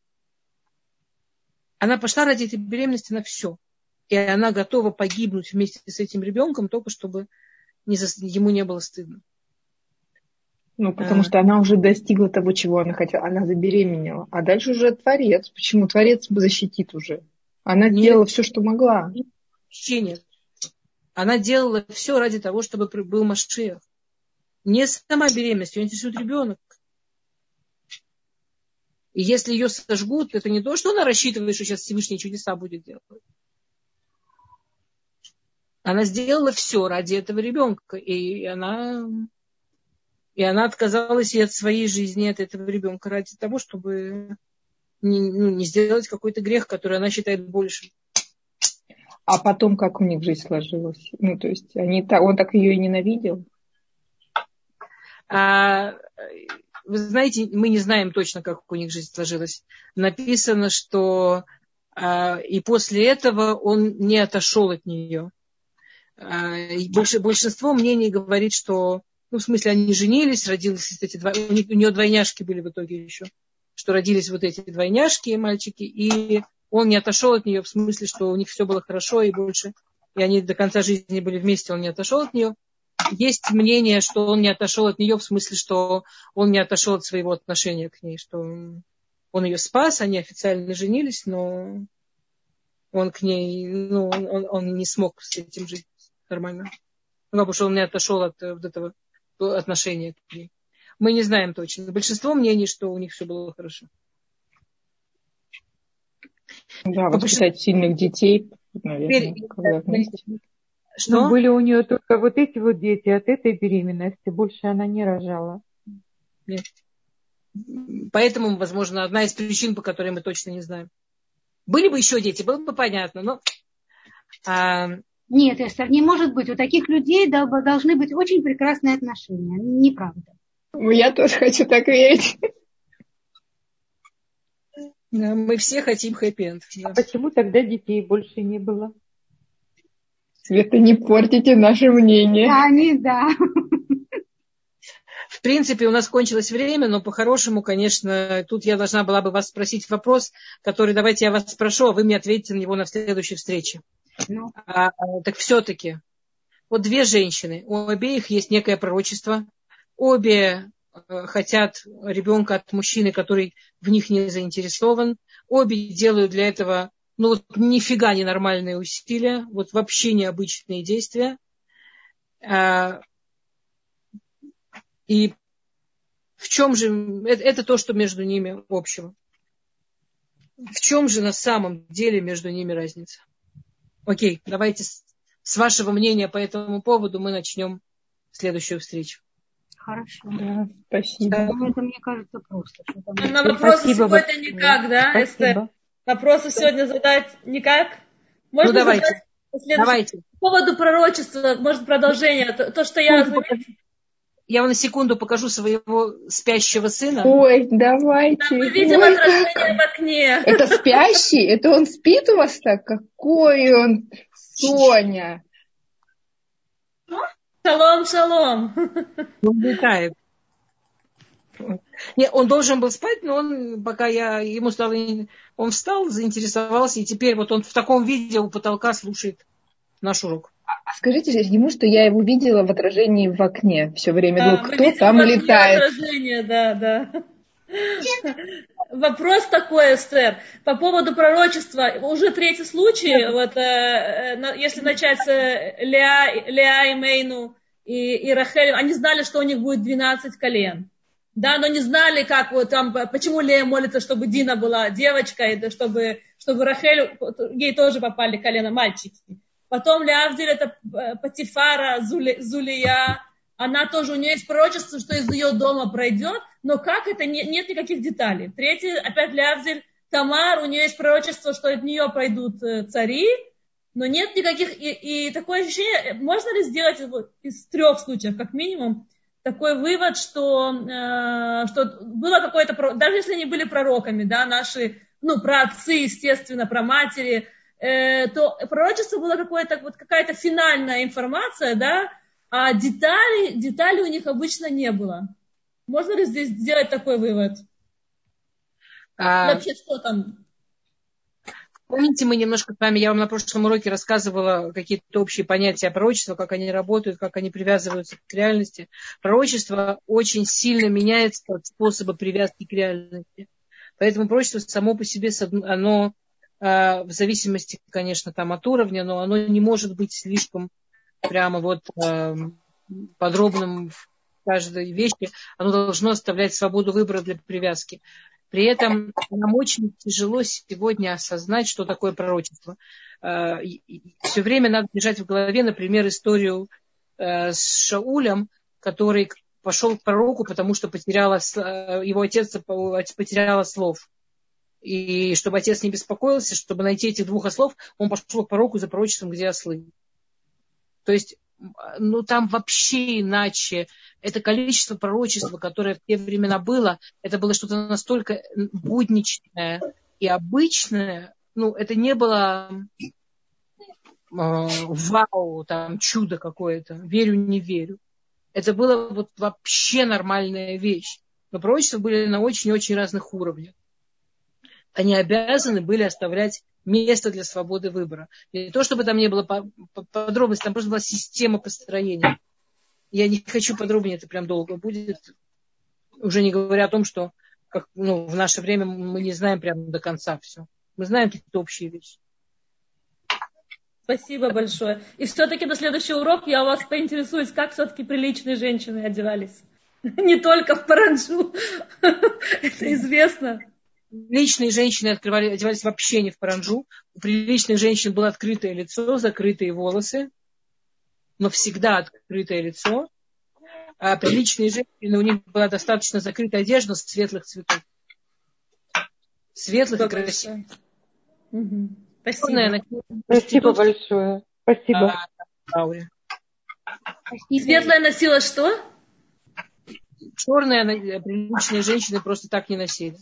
Она пошла ради этой беременности на все. И она готова погибнуть вместе с этим ребенком, только чтобы не за, ему не было стыдно. Ну, потому а. что она уже достигла того, чего она хотела. Она забеременела. А дальше уже творец. Почему? Творец защитит уже. Она нет. делала все, что могла. Вообще нет. Она делала все ради того, чтобы был Машех. Не сама беременность, ее интересует ребенок. И если ее сожгут, это не то, что она рассчитывает, что сейчас Всевышний чудеса будет делать. Она сделала все ради этого ребенка. И она, и она отказалась и от своей жизни, от этого ребенка ради того, чтобы не, ну, не сделать какой-то грех, который она считает большим. А потом как у них жизнь сложилась? Ну, то есть они, он так ее и ненавидел? А, вы знаете, мы не знаем точно, как у них жизнь сложилась. Написано, что а, и после этого он не отошел от нее. А, больше, большинство мнений говорит, что, ну, в смысле, они женились, родились эти два, у, них, у нее двойняшки были в итоге еще, что родились вот эти двойняшки, мальчики, и он не отошел от нее в смысле, что у них все было хорошо и больше, и они до конца жизни были вместе, он не отошел от нее. Есть мнение, что он не отошел от нее в смысле, что он не отошел от своего отношения к ней, что он ее спас, они официально женились, но он к ней, ну, он, он не смог с этим жить нормально. Ну, потому что он не отошел от вот этого отношения к ней. Мы не знаем точно. Большинство мнений, что у них все было хорошо. Да, воспитать сильных детей, наверное. Теперь, что? Но были у нее только вот эти вот дети от этой беременности, больше она не рожала. Нет. Поэтому, возможно, одна из причин, по которой мы точно не знаем. Были бы еще дети, было бы понятно, но... А... Нет, Эстер, не может быть. У таких людей должны быть очень прекрасные отношения. Неправда. Я тоже хочу так верить. Да, мы все хотим хэппи-энд. Да. А почему тогда детей больше не было? Света, не портите наше мнение. Они, да. В принципе, у нас кончилось время, но по-хорошему, конечно, тут я должна была бы вас спросить вопрос, который давайте я вас спрошу, а вы мне ответите на него на следующей встрече. Ну. А, так все-таки, вот две женщины, у обеих есть некое пророчество, обе э, хотят ребенка от мужчины, который в них не заинтересован, обе делают для этого ну вот нифига не нормальные усилия, вот вообще необычные действия. А, и в чем же, это, это то, что между ними общего. В чем же на самом деле между ними разница? Окей, давайте с, с вашего мнения по этому поводу мы начнем следующую встречу. Хорошо. Да, спасибо. Это, мне кажется, просто. Что там... На вопросы сегодня никак, да, спасибо. Эстер? Вопросы сегодня задать никак? Можно ну, давайте. давайте. По поводу пророчества, может, продолжение. То, то что я... Я вам на секунду покажу своего спящего сына. Ой, давайте. Да, мы видим Ой, отражение как... в окне. Это спящий? Это он спит у вас так? Какой он, Соня? Шалом, шалом. Он летает. Не, он должен был спать, но он, пока я ему стал, он встал, заинтересовался, и теперь вот он в таком виде у потолка слушает наш урок. А скажите ему, что я его видела в отражении в окне все время. Да, Думаю, кто там летает? Отражение, да, да. Вопрос такой, Эстер, по поводу пророчества. Уже третий случай, вот, э, э, если начать с Леа, Леа и Мейну и, и Рахель, они знали, что у них будет 12 колен да, но не знали, как вот там, почему Лея молится, чтобы Дина была девочкой, чтобы, чтобы Рахель, ей тоже попали колено мальчики. Потом Леавдиль, это э, Патифара, Зули, Зулия, она тоже, у нее есть пророчество, что из ее дома пройдет, но как это, не, нет никаких деталей. Третий, опять Леавдиль, Тамар, у нее есть пророчество, что от нее пройдут э, цари, но нет никаких, и, и такое ощущение, можно ли сделать вот, из трех случаев, как минимум, такой вывод, что, э, что было какое-то, даже если они были пророками, да, наши, ну, про отцы, естественно, про матери, э, то пророчество было какое-то, вот какая-то финальная информация, да, а деталей, деталей у них обычно не было. Можно ли здесь сделать такой вывод? А... Вообще, что там? Помните, мы немножко с вами, я вам на прошлом уроке рассказывала какие-то общие понятия пророчества, как они работают, как они привязываются к реальности. Пророчество очень сильно меняется от способа привязки к реальности. Поэтому пророчество само по себе, оно в зависимости, конечно, там от уровня, но оно не может быть слишком прямо вот а, подробным в каждой вещи. Оно должно оставлять свободу выбора для привязки. При этом нам очень тяжело сегодня осознать, что такое пророчество. А, Все время надо держать в голове, например, историю с Шаулем, который пошел к пророку, потому что потеряла, его отец потеряла слов. И чтобы отец не беспокоился, чтобы найти этих двух ослов, он пошел к пророку за пророчеством, где ослы. То есть, ну там вообще иначе. Это количество пророчества, которое в те времена было, это было что-то настолько будничное и обычное. Ну, это не было э, вау, там чудо какое-то, верю, не верю. Это было вот вообще нормальная вещь. Но пророчества были на очень-очень разных уровнях они обязаны были оставлять место для свободы выбора. И то, чтобы там не было подробностей, там просто была система построения. Я не хочу подробнее, это прям долго будет. Уже не говоря о том, что как, ну, в наше время мы не знаем прям до конца все. Мы знаем какие-то общие вещи. Спасибо большое. И все-таки на следующий урок я у вас поинтересуюсь, как все-таки приличные женщины одевались. Не только в паранджу. Это известно. Приличные женщины открывали, одевались вообще не в паранжу. У приличных женщин было открытое лицо, закрытые волосы, но всегда открытое лицо. А приличные женщины, у них была достаточно закрытая одежда светлых цветов. Светлых и красивых. Угу. Спасибо. Спасибо большое. Спасибо. А, Светлая носила что? Черная приличные женщины просто так не носили.